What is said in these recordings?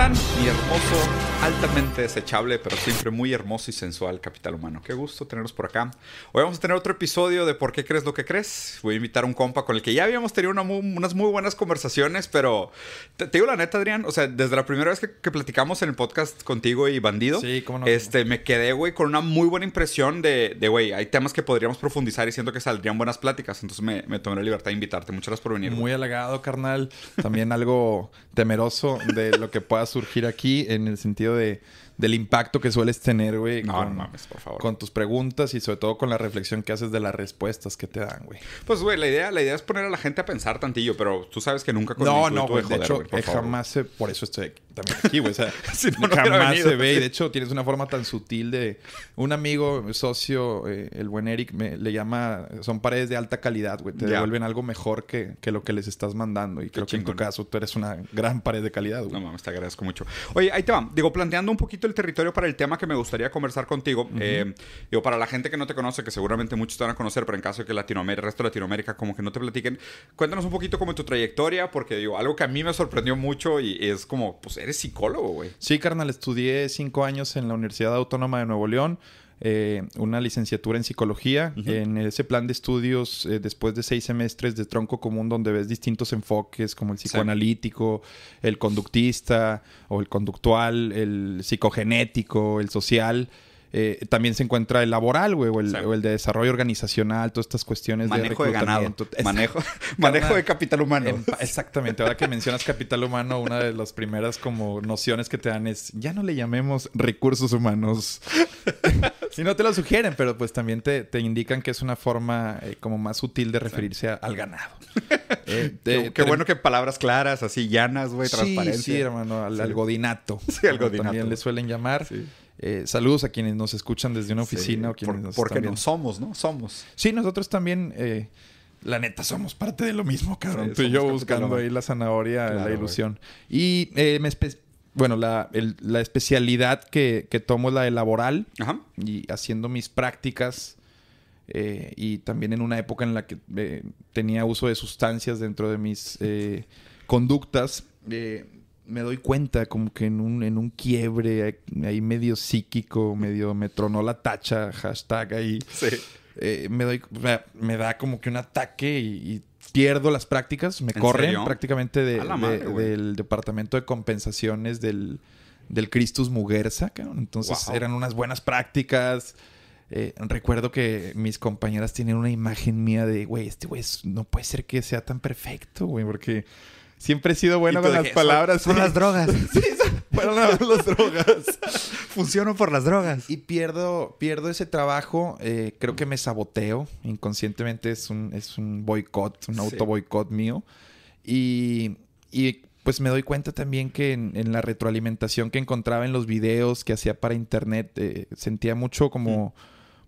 están? Mi hermoso, altamente desechable, pero siempre muy hermoso y sensual capital humano. Qué gusto tenerlos por acá. Hoy vamos a tener otro episodio de ¿Por qué crees lo que crees? Voy a invitar a un compa con el que ya habíamos tenido unas muy buenas conversaciones, pero te, digo la neta, Adrián, o sea, desde la primera vez que, platicamos en el podcast contigo y Bandido, sí, ¿cómo no? este, me quedé, güey, con una muy buena impresión de, güey, hay temas que podríamos profundizar y siento que saldrían buenas pláticas. Entonces me, me tomé la libertad de invitarte. Muchas gracias por venir. Muy halagado, carnal. También algo temeroso de lo que pueda surgir aquí en el sentido de del impacto que sueles tener, güey. No, con, mames, por favor. Con tus preguntas y sobre todo con la reflexión que haces de las respuestas que te dan, güey. Pues, güey, la idea, la idea es poner a la gente a pensar tantillo, pero tú sabes que nunca con No, no, güey. De hecho, jamás por eso estoy también aquí, güey. O sea, jamás se ve. Y de hecho, tienes una forma tan sutil de. Un amigo, socio, eh, el buen Eric, me, le llama. Son paredes de alta calidad, güey. Te devuelven algo mejor que, que, lo que les estás mandando. Y creo que en tu caso tú eres una gran pared de calidad, güey. No mames, te agradezco mucho. Oye, ahí te va. Digo, planteando un poquito el territorio para el tema que me gustaría conversar contigo. Eh, digo, para la gente que no te conoce, que seguramente muchos te van a conocer, pero en caso de que Latinoamérica, el resto de Latinoamérica como que no te platiquen, cuéntanos un poquito como tu trayectoria, porque digo, algo que a mí me sorprendió mucho y es como, pues eres psicólogo, güey. Sí, carnal, estudié cinco años en la Universidad Autónoma de Nuevo León. Eh, una licenciatura en psicología. En ese plan de estudios, eh, después de seis semestres de tronco común, donde ves distintos enfoques como el psicoanalítico, el conductista o el conductual, el psicogenético, el social. Eh, también se encuentra el laboral, güey, o, el, de desarrollo organizacional, todas estas cuestiones manejo de ganado. Manejo, manejo de capital humano. exactamente. Ahora que mencionas capital humano, una de las primeras como nociones que te dan es, ya no le llamemos recursos humanos. si no te lo sugieren, pero pues también te, indican que es una forma eh, como más sutil de referirse al ganado. Eh, qué, bueno que palabras claras, así llanas, güey, transparencia. Sí, hermano, al, godinato. Sí, al godinato. También le suelen llamar. Sí. Eh, saludos a quienes nos escuchan desde una oficina o quienes Porque no somos, ¿no? Somos. Sí, nosotros también, eh, la neta, somos parte de lo mismo, cabrón. Tú y yo buscando ahí la zanahoria, la ilusión. Y eh, me bueno, la, especialidad que, tomo es la de laboral. Y haciendo mis prácticas. y también en una época en la que tenía uso de sustancias dentro de mis conductas me doy cuenta como que en un, en un quiebre ahí medio psíquico, medio me tronó la tacha, hashtag ahí. Sí. Eh, me doy, me, da como que un ataque y, pierdo las prácticas, me corren prácticamente del departamento de compensaciones del, del Christus Muguerza, entonces eran unas buenas prácticas. Eh, recuerdo que mis compañeras tienen una imagen mía de, güey, este güey no puede ser que sea tan perfecto, güey, porque Siempre he sido bueno con las palabras. Son, las drogas. sí, fueron las drogas. Funciono por las drogas. Y pierdo, pierdo ese trabajo. Eh, creo que me saboteo. Inconscientemente es un, es un boicot, un auto boicot mío. Y, y, pues me doy cuenta también que en, la retroalimentación que encontraba en los videos que hacía para internet, eh, sentía mucho como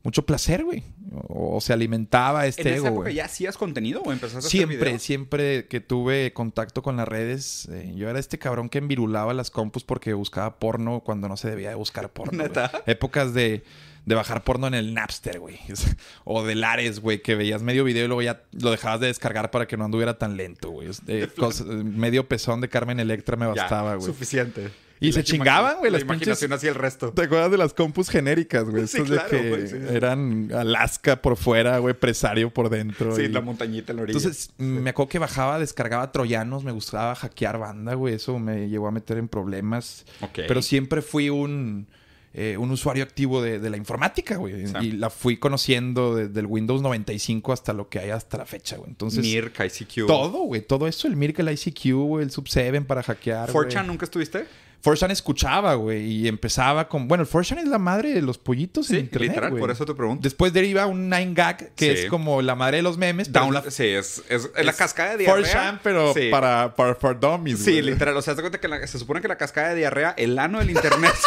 mucho placer, güey. O, se alimentaba este ¿En esa época ya hacías contenido o empezaste a Siempre, siempre que tuve contacto con las redes, eh, yo era este cabrón que envirulaba las compus porque buscaba porno cuando no se debía de buscar porno. ¿Neta? Épocas de, bajar porno en el Napster, güey. o de Lares, güey, que veías medio video y luego ya lo dejabas de descargar para que no anduviera tan lento, güey. medio pezón de Carmen Electra me bastaba, güey. Suficiente. Y se chingaban, güey. La imaginación hacía el resto. ¿Te acuerdas de las compus genéricas, güey? Sí, claro, que eran Alaska por fuera, güey, presario por dentro. Sí, la montañita en la orilla. Entonces, me acuerdo que bajaba, descargaba troyanos, me gustaba hackear banda, güey. Eso me llegó a meter en problemas. Pero siempre fui un... Eh, un usuario activo de, la informática, güey. Y la fui conociendo desde el Windows 95 hasta lo que hay hasta la fecha, güey. Entonces. Mirk, ICQ. Todo, güey. Todo eso, el Mirk, el ICQ, güey, el Sub7 para hackear. ¿Forchan nunca estuviste? Forchan escuchaba, güey, y empezaba con... Bueno, el Forchan es la madre de los pollitos sí, en internet, literal, por eso te pregunto. Después deriva un 9gag, que es como la madre de los memes. Sí, es, es, la cascada de diarrea. Forchan, pero para, para, dummies, Sí, literal. O sea, se cuenta que se supone que la cascada de diarrea, el ano del internet...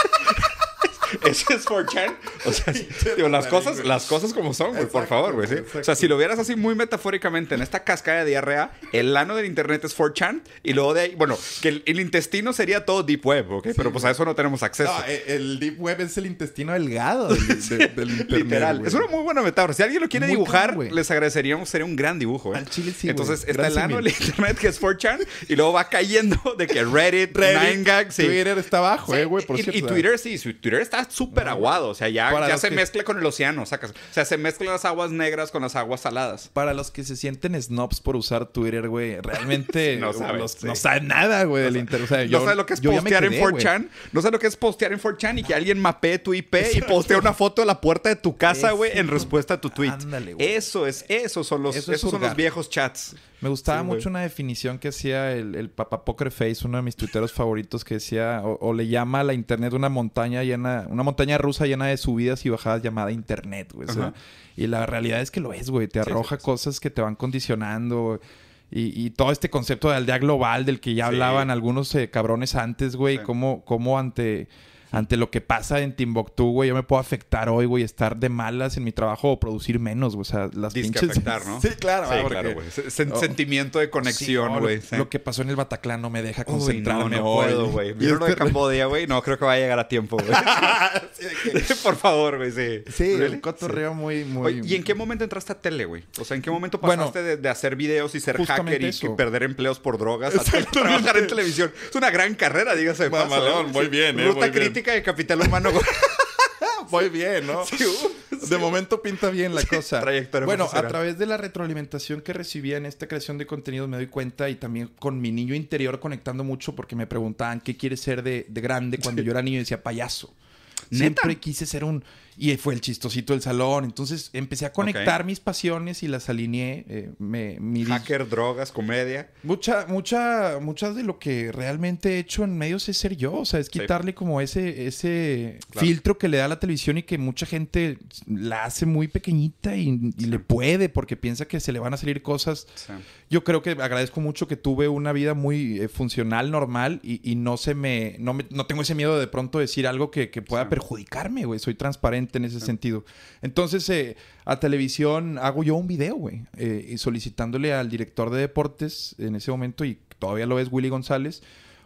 Ese es 4chan. O sea, digo, las cosas, las cosas como son, güey, por favor, güey. ¿sí? O sea, si lo vieras así muy metafóricamente en esta cascada de diarrea, el ano del internet es 4chan y luego de ahí, bueno, que el, intestino sería todo deep web, ¿ok? Pero pues a eso no tenemos acceso. No, eh, el deep web es el intestino delgado del, internet. Literal. Es una muy buena metáfora. Si alguien lo quiere dibujar, les agradeceríamos, sería un gran dibujo, ¿eh? Al chile sí, Entonces está el ano del internet que es 4chan y luego va cayendo de que Reddit, Reddit 9gag, Twitter está abajo, eh, güey, y, Twitter sí, Twitter está súper aguado. O sea, ya, ya se mezcla con el océano, sacas. O sea, se mezclan las aguas negras con las aguas saladas. Para los que se sienten snobs por usar Twitter, güey, realmente no, saben, nada, güey, del internet. O sea, yo, no sabe lo que es postear en 4chan. No sabe lo que es postear en 4chan y que alguien mapee tu IP y postea una foto de la puerta de tu casa, güey, en respuesta a tu tweet. Ándale, Eso es, esos son los, esos son los viejos chats. Me gustaba mucho una definición que hacía el, el Papa Poker Face, uno de mis tuiteros favoritos, que decía, o, le llama a la internet una montaña llena, una montaña rusa llena de subidas y bajadas llamada internet, güey. y la realidad es que lo es, güey. Te arroja cosas que te van condicionando. Y, todo este concepto de aldea global del que ya hablaban algunos eh, cabrones antes, güey. Cómo, cómo ante ante lo que pasa en Timbuktu, güey, yo me puedo afectar hoy, güey, estar de malas en mi trabajo o producir menos, güey. O sea, las pinches... afectar, ¿no? sí, claro. Sí, claro, güey. Oh. Sentimiento de conexión, güey. lo, que pasó en el Bataclan no me deja concentrarme, no, no puedo, güey. Vieron lo de Cambodia, güey. No, creo que va a llegar a tiempo, güey. Por favor, güey, sí. Sí, el cotorreo muy, muy... ¿Y en qué momento entraste a tele, güey? O sea, ¿en qué momento pasaste de, hacer videos y ser hacker y, perder empleos por drogas a trabajar en televisión? Es una gran carrera, dígase. Mamalón, muy bien, eh. Ruta crítica de capital humano. Muy bien, ¿no? De momento pinta bien la cosa. bueno, a través de la retroalimentación que recibía en esta creación de contenidos me doy cuenta y también con mi niño interior conectando mucho porque me preguntaban qué quieres ser de, grande cuando yo era niño y decía payaso. Siempre quise ser un y fue el chistosito del salón. Entonces empecé a conectar mis pasiones y las alineé. Eh, me, Hacker, drogas, comedia. Mucha, mucha, muchas de lo que realmente he hecho en medios es ser yo. O sea, es quitarle como ese, ese filtro que le da la televisión y que mucha gente la hace muy pequeñita y, le puede porque piensa que se le van a salir cosas. Yo creo que agradezco mucho que tuve una vida muy eh, funcional, normal y, no se me no, no tengo ese miedo de pronto decir algo que, que pueda perjudicarme, güey. Soy transparente en ese sentido. Entonces, eh, a televisión hago yo un video, güey, eh, solicitándole al director de deportes en ese momento, y todavía lo es Willy González,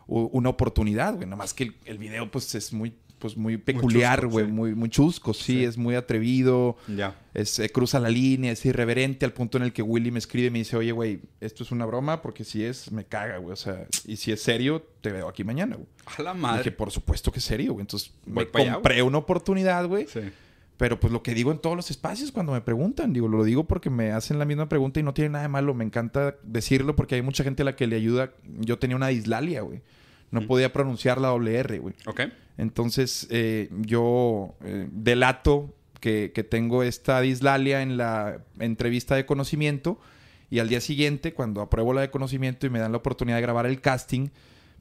una oportunidad, güey. Nada más que el, video, pues, es muy pues muy peculiar, güey, muy, muy, chusco, sí, es muy atrevido, ya. Es, eh, cruza la línea, es irreverente al punto en el que Willy me escribe y me dice, oye, güey, esto es una broma, porque si es, me caga, güey, o sea, y si es serio, te veo aquí mañana, güey. A la madre. que por supuesto que es serio, güey, entonces me compré una oportunidad, güey. Sí. Pero pues lo que digo en todos los espacios cuando me preguntan, digo, lo digo porque me hacen la misma pregunta y no tiene nada de malo, me encanta decirlo porque hay mucha gente a la que le ayuda. Yo tenía una dislalia, güey. No mm. podía pronunciar la doble R, güey. Ok. Entonces, eh, yo eh, delato que, que, tengo esta dislalia en la entrevista de conocimiento y al día siguiente, cuando apruebo la de conocimiento y me dan la oportunidad de grabar el casting,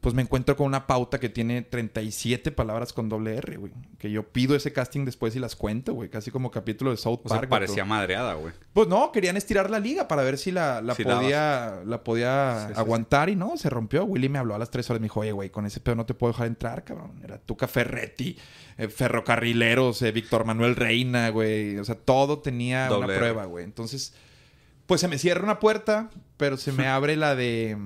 pues me encuentro con una pauta que tiene 37 palabras con doble R, güey. Que yo pido ese casting después y las cuento, güey. Casi como capítulo de South Park. Sea, parecía madreada, güey. Pues no, querían estirar la liga para ver si la, podía, la podía aguantar y no, se rompió. Willy me habló a las 3 horas y me dijo, oye, güey, con ese pedo no te puedo dejar entrar, cabrón. Era Tuca Ferretti, eh, Ferrocarrileros, eh, Víctor Manuel Reina, güey. O sea, todo tenía una prueba, güey. Entonces, pues se me cierra una puerta, pero se me abre la de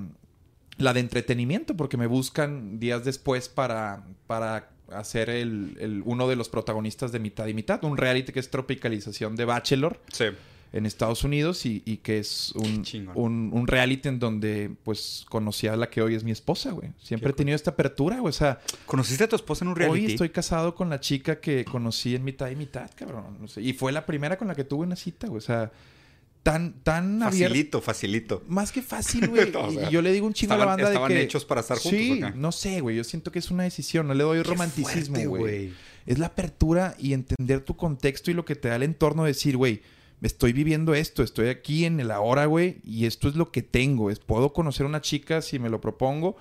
la de entretenimiento, porque me buscan días después para, para hacer el, uno de los protagonistas de mitad y mitad, un reality que es tropicalización de Bachelor. En Estados Unidos y, que es un, un, reality en donde pues conocí a la que hoy es mi esposa, güey. Siempre he tenido esta apertura, güey. O sea... ¿Conociste a tu esposa en un reality? Hoy estoy casado con la chica que conocí en mitad y mitad, cabrón. Y fue la primera con la que tuve una cita, güey. O sea tan, tan facilito, Facilito, Más que fácil, güey. y yo le digo un chingo a la banda de que... hechos para estar juntos. Sí, no sé, güey. Yo siento que es una decisión. No le doy romanticismo, güey. Es la apertura y entender tu contexto y lo que te da el entorno. Decir, güey, estoy viviendo esto. Estoy aquí en el ahora, güey. Y esto es lo que tengo. Es, puedo conocer a una chica si me lo propongo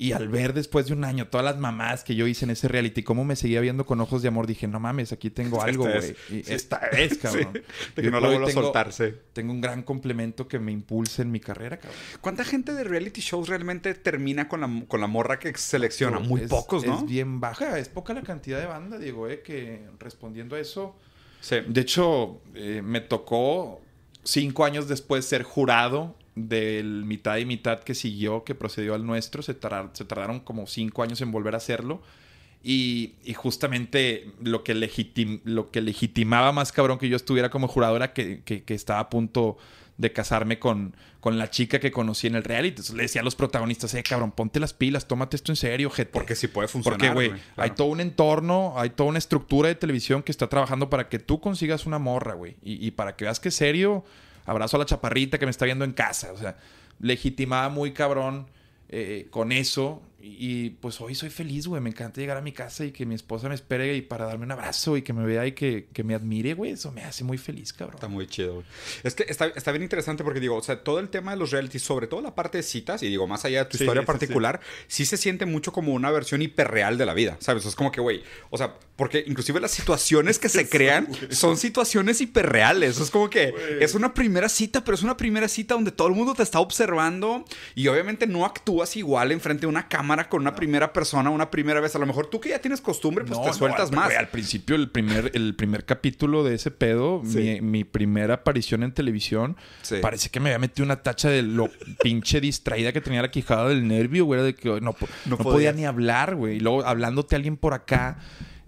Y al ver después de un año todas las mamás que yo hice en ese reality, cómo me seguía viendo con ojos de amor, dije, no mames, aquí tengo algo, güey. Y esta es, cabrón. De que no la vuelvo a soltarse. Tengo un gran complemento que me impulsa en mi carrera, cabrón. ¿Cuánta gente de reality shows realmente termina con la, con la morra que selecciona? Muy pocos, ¿no? Es bien baja. Es poca la cantidad de banda, digo, eh, que respondiendo a eso... Sí. De hecho, eh, me tocó cinco años después ser jurado del mitad y mitad que siguió, que procedió al nuestro, se, se tardaron como cinco años en volver a hacerlo. Y, justamente lo que, lo que legitimaba más cabrón que yo estuviera como jurado era que, estaba a punto de casarme con, con, la chica que conocí en el reality. Entonces le decía a los protagonistas, eh, cabrón, ponte las pilas, tómate esto en serio, gente. Porque si puede funcionar. Porque, güey, hay todo un entorno, hay toda una estructura de televisión que está trabajando para que tú consigas una morra, güey. Y, y para que veas que serio abrazo a la chaparrita que me está viendo en casa. O sea, legitimaba muy cabrón eh, con eso. Y, pues hoy soy feliz, güey. Me encanta llegar a mi casa y que mi esposa me espere y para darme un abrazo y que me vea y que, me admire, güey. Eso me hace muy feliz, cabrón. Está muy chido, güey. Es que está, bien interesante porque digo, o sea, todo el tema de los realities, sobre todo la parte de citas, y digo, más allá de tu historia particular, sí, se siente mucho como una versión hiperreal de la vida, ¿sabes? es como que, güey, o sea, porque inclusive las situaciones que se crean son situaciones hiperreales. Es como que es una primera cita, pero es una primera cita donde todo el mundo te está observando y obviamente no actúas igual enfrente de una cámara con una primera persona una primera vez. A lo mejor tú que ya tienes costumbre, pues te sueltas más. al principio, el primer, el primer capítulo de ese pedo, mi, primera aparición en televisión, parece que me había metido una tacha de lo pinche distraída que tenía la quijada del nervio, güey, de que no, no, podía ni hablar, güey. Y luego hablándote a alguien por acá.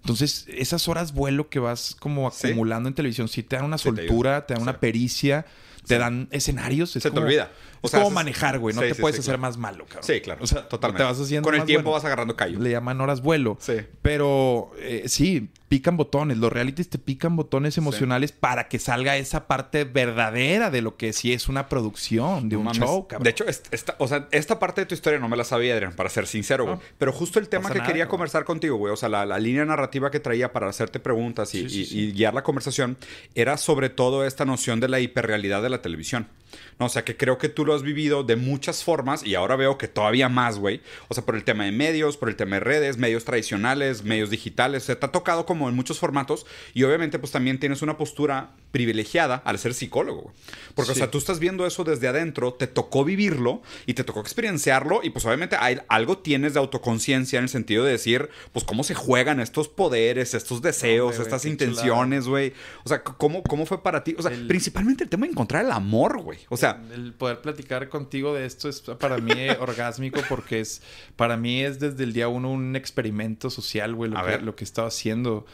Entonces, esas horas vuelo que vas como acumulando en televisión, sí te dan una soltura, te, dan una pericia, te dan escenarios. Se te olvida. O sea, como manejar, güey. No te puedes hacer más malo, cabrón. Sí, claro. O sea, totalmente. Te vas haciendo Con el tiempo vas agarrando callo. Le llaman horas vuelo. Sí. Pero eh, sí, pican botones. Los realities te pican botones emocionales para que salga esa parte verdadera de lo que sí es una producción, de un show, cabrón. De hecho, esta, o sea, esta parte de tu historia no me la sabía, Adrián, para ser sincero, güey. Pero justo el tema que quería conversar contigo, güey. O sea, la, línea narrativa que traía para hacerte preguntas y, y guiar la conversación era sobre todo esta noción de la hiperrealidad de la televisión. ¿No? O sea, que creo que tú lo has vivido de muchas formas y ahora veo que todavía más, güey. O sea, por el tema de medios, por el tema de redes, medios tradicionales, medios digitales. O sea, te ha tocado como en muchos formatos y obviamente pues también tienes una postura privilegiada al ser psicólogo, Porque, o sea, tú estás viendo eso desde adentro, te tocó vivirlo y te tocó experienciarlo y pues obviamente hay, algo tienes de autoconciencia en el sentido de decir, pues cómo se juegan estos poderes, estos deseos, estas intenciones, güey. O sea, ¿cómo, ¿cómo fue para ti? O sea, principalmente el tema de encontrar el amor, güey. O sea, el poder platicar contigo de esto es para mí orgásmico porque es para mí es desde el día uno un experimento social, güey, lo, que, lo que he estado haciendo.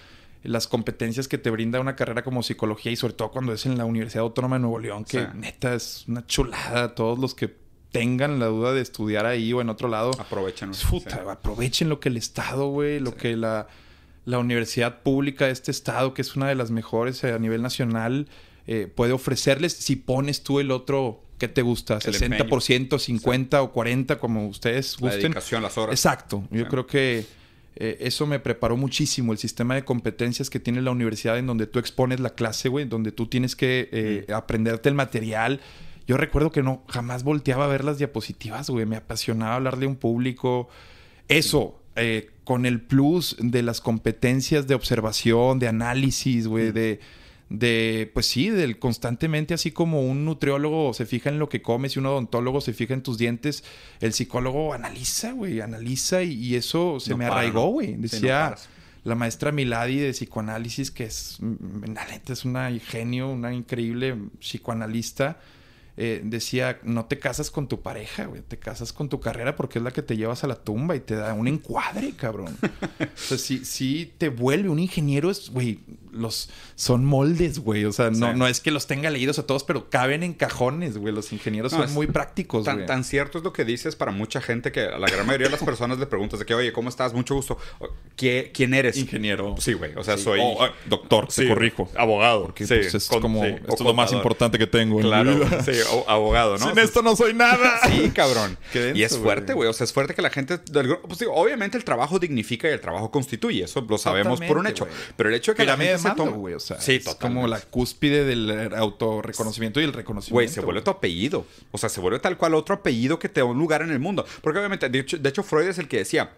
Las competencias que te brinda una carrera como psicología y sobre todo cuando es en la Universidad Autónoma de Nuevo León, que neta es una chulada. Todos los que tengan la duda de estudiar ahí o en otro lado. Aprovechen. Aprovechen lo que el Estado, güey, lo que la, la universidad pública de este Estado, que es una de las mejores a nivel nacional, eh, puede ofrecerles si pones tú el otro ¿Qué te gusta? ¿60%, 50 o 40 como ustedes gusten? La dedicación, las horas. Exacto. Yo creo que eh, eso me preparó muchísimo. El sistema de competencias que tiene la universidad en donde tú expones la clase, güey, donde tú tienes que eh, aprenderte el material. Yo recuerdo que no, jamás volteaba a ver las diapositivas, güey. Me apasionaba hablarle a un público. Eso, con el plus de las competencias de observación, de análisis, güey, de de, pues sí, del constantemente, así como un nutriólogo se fija en lo que comes y un odontólogo se fija en tus dientes, el psicólogo analiza, güey, analiza y, eso se me arraigó, güey. Decía la maestra Miladi de psicoanálisis, que es, mm, es una genio, una increíble psicoanalista eh, decía, no te casas con tu pareja, güey, te casas con tu carrera porque es la que te llevas a la tumba y te da un encuadre, cabrón. o sea, si, si te vuelve un ingeniero, es, güey, los son moldes, güey. O sea, no, no es que los tenga leídos a todos, pero caben en cajones, güey. Los ingenieros son muy prácticos, tan, Tan cierto es lo que dices para mucha gente que a la gran mayoría de las personas le preguntas de que, oye, ¿cómo estás? Mucho gusto. ¿Quién eres? Ingeniero. Sí, güey. O sea, soy... Doctor, te corrijo. Abogado. Porque pues, es como... esto es lo más importante que tengo Claro. Sí, abogado, ¿no? Sin esto no soy nada. Sí, cabrón. y es fuerte, güey. O sea, es fuerte que la gente... Pues, obviamente el trabajo dignifica y el trabajo constituye. Eso lo sabemos por un hecho. Pero el hecho de que güey. O sea, sí, es como la cúspide del autorreconocimiento y el reconocimiento. Güey, se vuelve tu apellido. O sea, se vuelve tal cual otro apellido que te da un lugar en el mundo. Porque obviamente, de hecho, de hecho Freud es el que decía,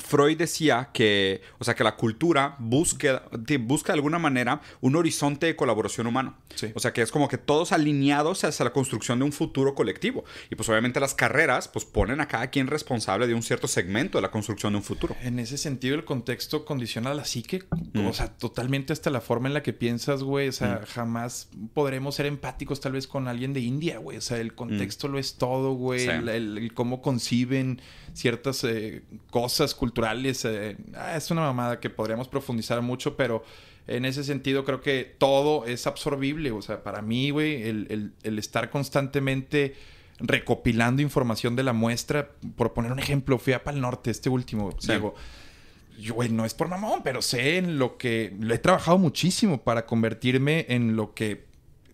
Freud decía que, o sea, que la cultura busca, busca de alguna manera un horizonte de colaboración humano. O sea, que es como que todos alineados hacia la construcción de un futuro colectivo. Y pues obviamente las carreras pues ponen a cada quien responsable de un cierto segmento de la construcción de un futuro. En ese sentido, el contexto condiciona a la psique, mm. o sea, totalmente hasta la forma en la que piensas, güey. O sea, mm. jamás podremos ser empáticos tal vez con alguien de India, güey. O sea, el contexto mm. lo es todo, güey. el, cómo conciben ciertas eh, cosas culturales. Eh, ah, es una mamada que podríamos profundizar mucho, pero en ese sentido creo que todo es absorbible. O sea, para mí, güey, el, estar constantemente recopilando información de la muestra, por poner un ejemplo, fui a Pal Norte, este último, digo, yo, güey, no es por mamón, pero sé en lo que, lo he trabajado muchísimo para convertirme en lo que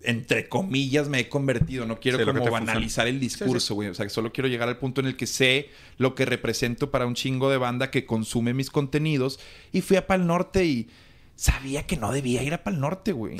entre comillas, me he convertido. No quiero como banalizar el discurso, güey. O sea, solo quiero llegar al punto en el que sé lo que represento para un chingo de banda que consume mis contenidos. Y fui a Pal Norte y sabía que no debía ir a Pal Norte, güey.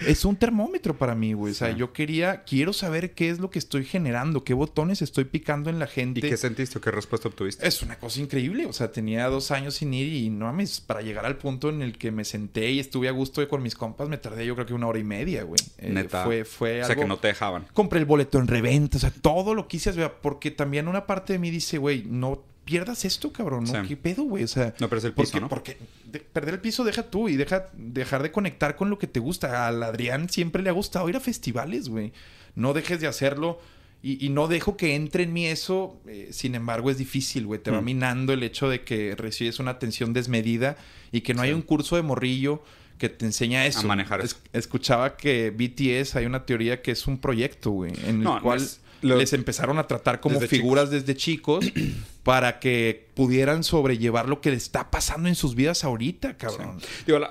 es un termómetro para mí, güey. O sea, yo quería, quiero saber qué es lo que estoy generando, qué botones estoy picando en la gente. ¿Y qué sentiste o qué respuesta obtuviste? Es una cosa increíble. O sea, tenía dos años sin ir y no mames, para llegar al punto en el que me senté y estuve a gusto con mis compas, me tardé yo creo que una hora y media, güey. Eh, Neta. Fue, fue o sea, que no te dejaban. Compré el boleto en reventa, o sea, todo lo quise, porque también una parte de mí dice, güey, no pierdas esto, cabrón, ¿no? ¿Qué pedo, güey? O sea, no pero es el piso, ¿no? Porque perder el piso deja tú y deja dejar de conectar con lo que te gusta. Al Adrián siempre le ha gustado ir a festivales, güey. No dejes de hacerlo y, no dejo que entre en mí eso. Eh, sin embargo, es difícil, güey. Te va mm. minando el hecho de que recibes una atención desmedida y que no hay un curso de morrillo que te enseña eso. A manejar eso. escuchaba que BTS hay una teoría que es un proyecto, güey, en el cual les empezaron a tratar como figuras desde chicos para que pudieran sobrellevar lo que le está pasando en sus vidas ahorita, cabrón.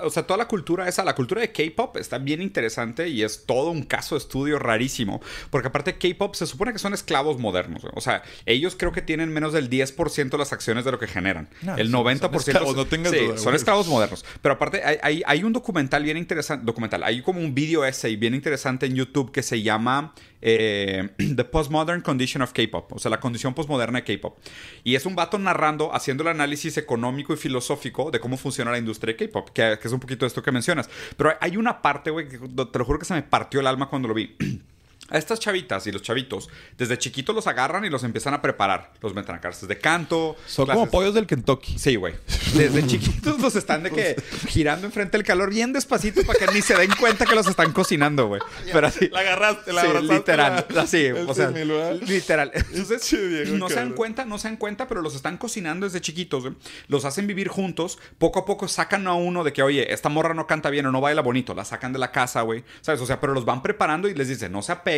o sea, toda la cultura esa, la cultura de K-pop está bien interesante y es todo un caso de estudio rarísimo. Porque aparte K-pop se supone que son esclavos modernos. O sea, ellos creo que tienen menos del 10% de las acciones de lo que generan. el 90% son esclavos, no tengas duda, son esclavos modernos. Pero aparte hay, hay, un documental bien interesante, documental, hay como un video essay bien interesante en YouTube que se llama eh, The Postmodern Condition of K-pop, o sea, la condición postmoderna de K-pop. Y es un vato narrando, haciendo el análisis económico y filosófico de cómo funciona la industria de K-pop, que, que, es un poquito esto que mencionas. Pero hay una parte, güey, que te lo juro que se me partió el alma cuando lo vi. A estas chavitas y los chavitos, desde chiquitos los agarran y los empiezan a preparar. Los meten a clases de canto. Son como pollos del Kentucky. Sí, güey. Desde chiquitos los están de que girando enfrente del calor bien despacito para que ni se den cuenta que los están cocinando, güey. Pero así. La agarraste, la sí, literal. Así, o sea, literal. Entonces, no se dan cuenta, no se dan cuenta, pero los están cocinando desde chiquitos, güey. Los hacen vivir juntos. Poco a poco sacan a uno de que, oye, esta morra no canta bien o no baila bonito. La sacan de la casa, güey. ¿Sabes? O sea, pero los van preparando y les dicen, no se apeguen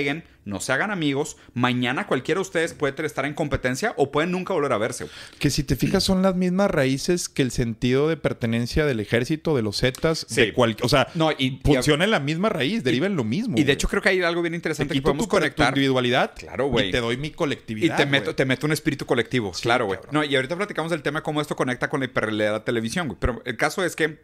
no se hagan amigos. Mañana cualquiera de ustedes puede estar en competencia o pueden nunca volver a verse. Que si te fijas son las mismas raíces que el sentido de pertenencia del ejército, de los Zetas, de cualquier... O sea, no, y, funciona en la misma raíz, deriva en lo mismo. Y de hecho creo que hay algo bien interesante que podemos conectar. Tu individualidad. Claro, güey. Y te doy mi colectividad. Y te meto, te meto un espíritu colectivo. claro, güey. No, y ahorita platicamos del tema de cómo esto conecta con la hiperrealidad de la televisión, güey. Pero el caso es que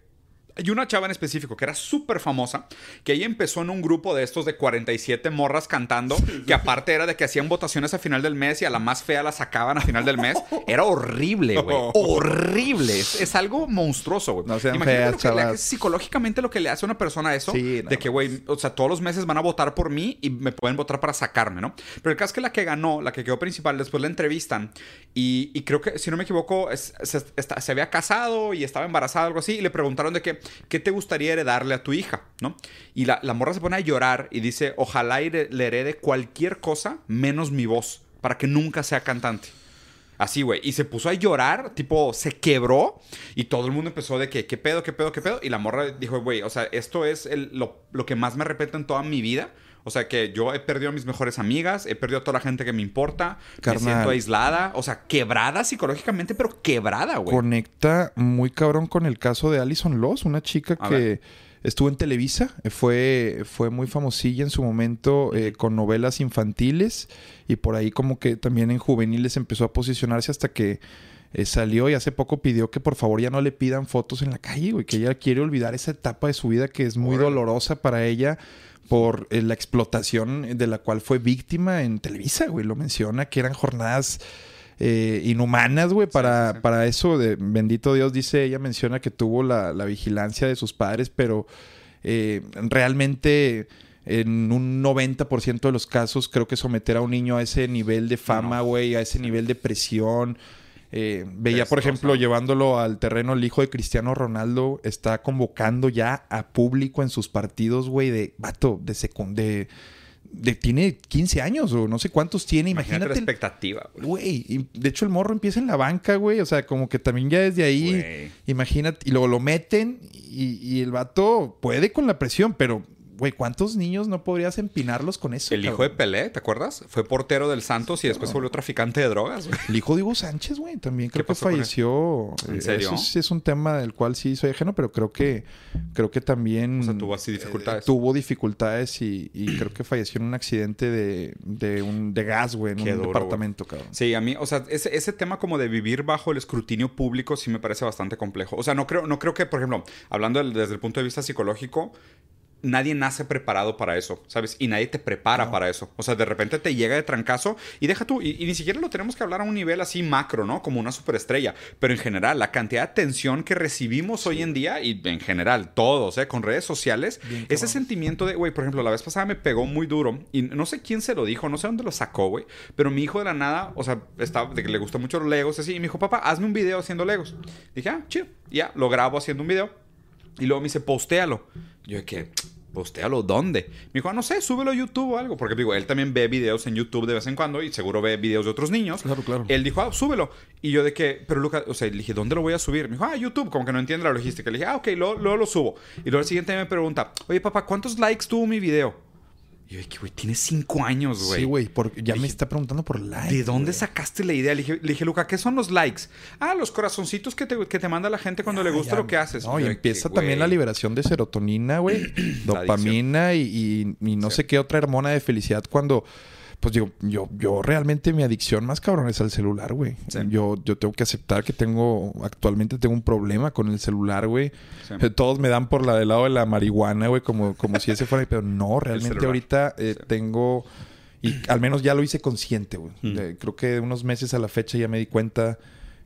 hay una chava en específico que era súper famosa, que ella empezó en un grupo de estos de 47 morras cantando, que aparte era de que hacían votaciones a final del mes y a la más fea la sacaban a final del mes. Era horrible, güey. Horrible. Es, algo monstruoso, güey. No sean feas, lo psicológicamente lo que le hace a una persona eso, de que, güey, o sea, todos los meses van a votar por mí y me pueden votar para sacarme, ¿no? Pero el caso es que la que ganó, la que quedó principal, después la entrevistan y, creo que, si no me equivoco, se, se había casado y estaba embarazada, algo así, y le preguntaron de que ¿qué te gustaría heredarle a tu hija? ¿No? Y la, morra se pone a llorar y dice, ojalá le herede cualquier cosa menos mi voz, para que nunca sea cantante. Así, güey. Y se puso a llorar, tipo, se quebró y todo el mundo empezó de que, ¿qué pedo, qué pedo, qué pedo? Y la morra dijo, güey, o sea, esto es lo, lo, que más me arrepiento en toda mi vida. O sea que yo he perdido a mis mejores amigas, he perdido a toda la gente que me importa, me siento aislada, o sea, quebrada psicológicamente, pero quebrada, güey. Conecta muy cabrón con el caso de Alison Loss, una chica que estuvo en Televisa, fue, fue muy famosilla en su momento eh, con novelas infantiles y por ahí como que también en juveniles empezó a posicionarse hasta que eh, salió y hace poco pidió que por favor ya no le pidan fotos en la calle, güey, que ella quiere olvidar esa etapa de su vida que es muy dolorosa para ella por eh, la explotación de la cual fue víctima en Televisa, güey, lo menciona, que eran jornadas eh, inhumanas, güey, para, para eso, de, bendito Dios, dice, ella menciona que tuvo la, vigilancia de sus padres, pero eh, realmente en un 90% de los casos creo que someter a un niño a ese nivel de fama, güey, a ese nivel de presión. Eh, veía, por ejemplo, llevándolo al terreno, el hijo de Cristiano Ronaldo está convocando ya a público en sus partidos, güey, de vato, de, de de, tiene 15 años o no sé cuántos tiene. Imagínate. Imagínate la expectativa, güey. De hecho, el morro empieza en la banca, güey. O sea, como que también ya desde ahí, imagínate, y luego lo meten y, y, el vato puede con la presión, pero Güey, ¿cuántos niños no podrías empinarlos con eso? El hijo de Pelé, ¿te acuerdas? Fue portero del Santos y después volvió traficante de drogas. El hijo de Hugo Sánchez, güey, también creo que falleció. ¿En serio? Eso sí es un tema del cual sí soy ajeno, pero creo que creo que también o sea, tuvo así dificultades. Eh, tuvo dificultades y, creo que falleció en un accidente de, un de gas, güey, en un departamento, cabrón. Sí, a mí, o sea, ese, ese tema como de vivir bajo el escrutinio público sí me parece bastante complejo. O sea, no creo no creo que, por ejemplo, hablando desde el punto de vista psicológico, nadie nace preparado para eso, ¿sabes? Y nadie te prepara para eso. O sea, de repente te llega de trancazo y deja tú, y, ni siquiera lo tenemos que hablar a un nivel así macro, ¿no? Como una superestrella. Pero en general, la cantidad de atención que recibimos hoy en día, y en general todos, ¿eh? Con redes sociales, ese sentimiento de, güey, por ejemplo, la vez pasada me pegó muy duro y no sé quién se lo dijo, no sé dónde lo sacó, güey, pero mi hijo de la nada, o sea, estaba, de que le gustan mucho los Legos, así, y me dijo, papá, hazme un video haciendo Legos. dije, ah, chido, ya, lo grabo haciendo un video. Y luego me dice, postéalo. Yo de que, postéalo, ¿dónde? Me dijo, ah, no sé, súbelo a YouTube o algo. Porque digo, él también ve videos en YouTube de vez en cuando y seguro ve videos de otros niños. Claro, claro. Él dijo, ah, súbelo. Y yo de que, pero Lucas, o sea, le dije, ¿dónde lo voy a subir? Me dijo, ah, YouTube, como que no entiende la logística. Le dije, ah, ok, luego, luego lo subo. Y luego el siguiente me pregunta, oye, papá, ¿cuántos likes tuvo mi video? Yo dije, güey, tiene cinco años, güey. Sí, güey, ya me está preguntando por likes. ¿De dónde sacaste la idea? Le dije, le dije, Luca, ¿qué son los likes? Ah, los corazoncitos que te, que te manda la gente cuando le gusta lo que haces. No, y empieza también la liberación de serotonina, güey, dopamina y, y, no sé qué otra hormona de felicidad cuando pues yo, yo, yo realmente mi adicción más cabrón es al celular, güey. Yo, yo tengo que aceptar que tengo, actualmente tengo un problema con el celular, güey. Eh, todos me dan por la del lado de la marihuana, güey, como, como si ese fuera, pero no, realmente ahorita eh, tengo, y al menos ya lo hice consciente, güey. Mm. Creo que unos meses a la fecha ya me di cuenta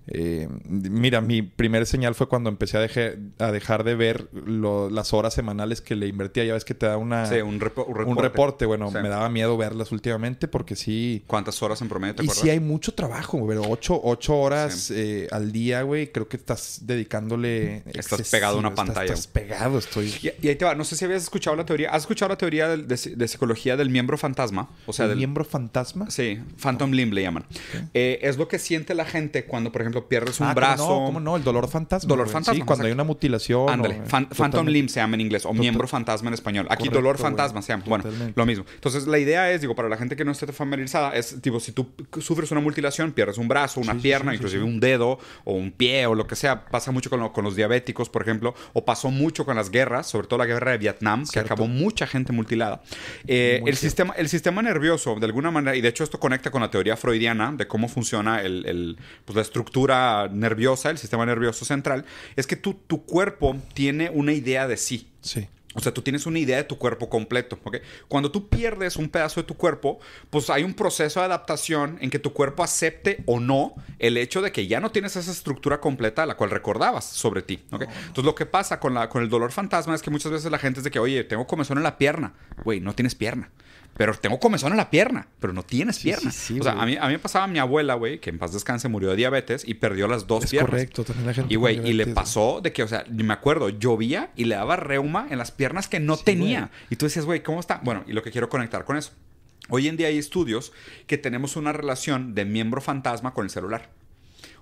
eh, mira, mi primer señal fue cuando empecé a, a dejar de ver las horas semanales que le invertía. Ya ves que te da una, un, reporte. un, reporte. Bueno, me daba miedo verlas últimamente porque sí. ¿Cuántas horas en promedio te Y sí hay mucho trabajo, pero ocho, ocho horas eh, al día, güey. Creo que estás dedicándole. Estás pegado a una pantalla. Estás, pegado, estoy. Y, ahí te va. No sé si habías escuchado la teoría. ¿Has escuchado la teoría de, psicología del miembro fantasma? O sea, del miembro fantasma? Sí, Phantom Limb le llaman. Eh, es lo que siente la gente cuando, por ejemplo, pierdes un ah, brazo. No, ¿cómo no? El dolor fantasma. Dolor fantasma. Sí, cuando hay una mutilación. Ándale. Phantom limb se llama en inglés o miembro fantasma en español. Aquí dolor fantasma se llama. Bueno, lo mismo. Entonces, la idea es, digo, para la gente que no esté familiarizada, es tipo, si tú sufres una mutilación, pierdes un brazo, una pierna, inclusive un dedo o un pie o lo que sea. Pasa mucho con, con, los diabéticos, por ejemplo, o pasó mucho con las guerras, sobre todo la guerra de Vietnam, que acabó mucha gente mutilada. Eh, el, sistema, el sistema nervioso, de alguna manera, y de hecho esto conecta con la teoría freudiana de cómo funciona el, el pues, la estructura nerviosa el sistema nervioso central, es que tu, tu cuerpo tiene una idea de sí. Sí. O sea, tú tienes una idea de tu cuerpo completo. ¿ok? Cuando tú pierdes un pedazo de tu cuerpo, pues hay un proceso de adaptación en que tu cuerpo acepte o no el hecho de que ya no tienes esa estructura completa a la cual recordabas sobre ti. ¿ok? Entonces, lo que pasa con, la, con el dolor fantasma es que muchas veces la gente es de que, oye, tengo comezón en la pierna. Güey, no tienes pierna pero tengo comezón en la pierna, pero no tienes pierna. o sea, a mí, a mí me pasaba mi abuela, güey, que en paz descanse murió de diabetes y perdió las dos es piernas. correcto, también la gente. Y, güey, y le pasó de que, o sea, me acuerdo, llovía y le daba reuma en las piernas que no tenía. Y tú decías, güey, ¿cómo está? Bueno, y lo que quiero conectar con eso. Hoy en día hay estudios que tenemos una relación de miembro fantasma con el celular.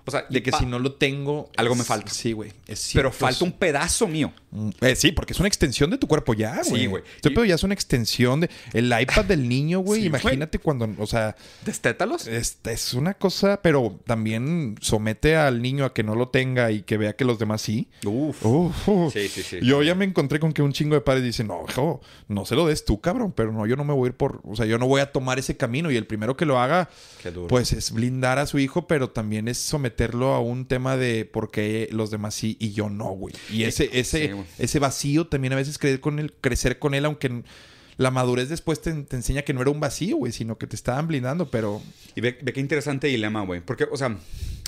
O sea, de que si no lo tengo. Algo me falta. Sí, güey. Pero falta un pedazo mío. Mm, eh, sí, porque es una extensión de tu cuerpo ya, güey. Sí, güey. Este pedo ya es una extensión de. El iPad del niño, güey. imagínate cuando. O sea. ¿Destétalos? Es, es una cosa, pero también somete al niño a que no lo tenga y que vea que los demás sí. Uf. Uf. Sí, sí, sí. Yo ya me encontré con que un chingo de padres dicen, no, hijo, no se lo des tú, cabrón. Pero no, yo no me voy a ir por. O sea, yo no voy a tomar ese camino. Y el primero que lo haga, pues es blindar a su hijo, pero también es someter meterlo a un tema de por qué los demás sí y yo no, güey. Y ese, ese, ese vacío también a veces crecer con él, crecer con él, aunque la madurez después te, enseña que no era un vacío, güey, sino que te estaban blindando, pero... Y ve, qué interesante dilema, güey. Porque, o sea,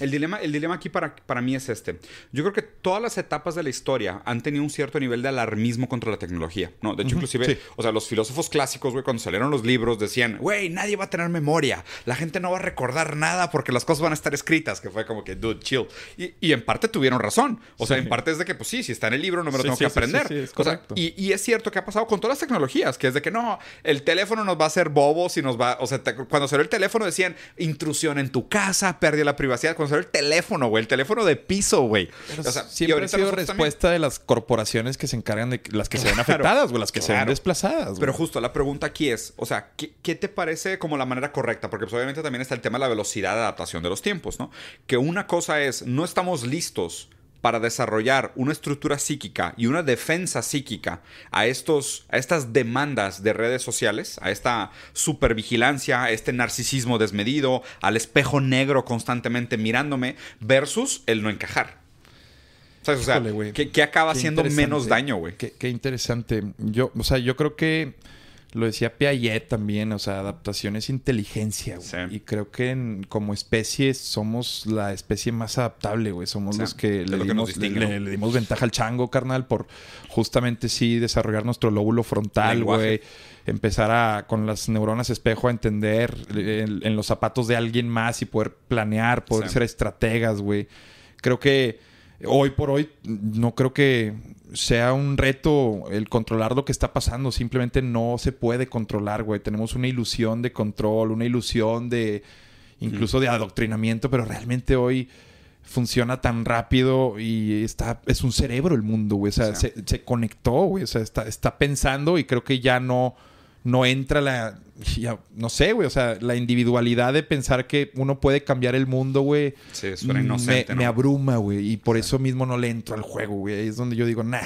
el dilema, el dilema aquí para, para mí es este. Yo creo que todas las etapas de la historia han tenido un cierto nivel de alarmismo contra la tecnología, ¿no? De hecho, inclusive, o sea, los filósofos clásicos, güey, cuando salieron los libros, decían, güey, nadie va a tener memoria. La gente no va a recordar nada porque las cosas van a estar escritas. Que fue como que, dude, chill. Y, en parte tuvieron razón. O sea, en parte es de que, pues sí, si está en el libro, no me lo tengo que aprender. Es y, y, es cierto que ha pasado con todas las tecnologías, que es de que no, el teléfono nos va a hacer bobos y nos va. O sea, cuando salió el teléfono decían intrusión en tu casa, pérdida de la privacidad. Cuando el teléfono, güey, el teléfono de piso, güey. O sea, siempre ha sido respuesta de las corporaciones que se encargan de las que se ven afectadas, o las que se ven desplazadas. Pero justo la pregunta aquí es: o sea, ¿qué, te parece como la manera correcta? Porque pues, obviamente también está el tema de la velocidad de adaptación de los tiempos, ¿no? Que una cosa es, no estamos listos para desarrollar una estructura psíquica y una defensa psíquica a, estos, a estas demandas de redes sociales, a esta supervigilancia, a este narcisismo desmedido, al espejo negro constantemente mirándome, versus el no encajar. ¿Sabes? O sea, ¿qué, acaba haciendo menos daño, güey? Qué, qué, interesante. Yo, o sea, yo creo que lo decía Piaget también, o sea, adaptación es inteligencia, güey. Y creo que como especie somos la especie más adaptable, güey. Somos los que, le dimos, le, dimos, ventaja al chango, carnal, por justamente sí desarrollar nuestro lóbulo frontal, güey. Empezar a, con las neuronas espejo a entender en, los zapatos de alguien más y poder planear, poder ser estrategas, güey. Creo que hoy por hoy no creo que sea un reto el controlar lo que está pasando. Simplemente no se puede controlar, güey. Tenemos una ilusión de control, una ilusión de incluso de adoctrinamiento, pero realmente hoy funciona tan rápido y está es un cerebro el mundo, güey. O sea, Se, se, conectó, güey. O sea, está, está pensando y creo que ya no no entra la, no sé, güey, o sea, la individualidad de pensar que uno puede cambiar el mundo, güey. Sí, suena inocente, me, me abruma, güey, y por eso mismo no le entro al juego, güey. Es donde yo digo, nah.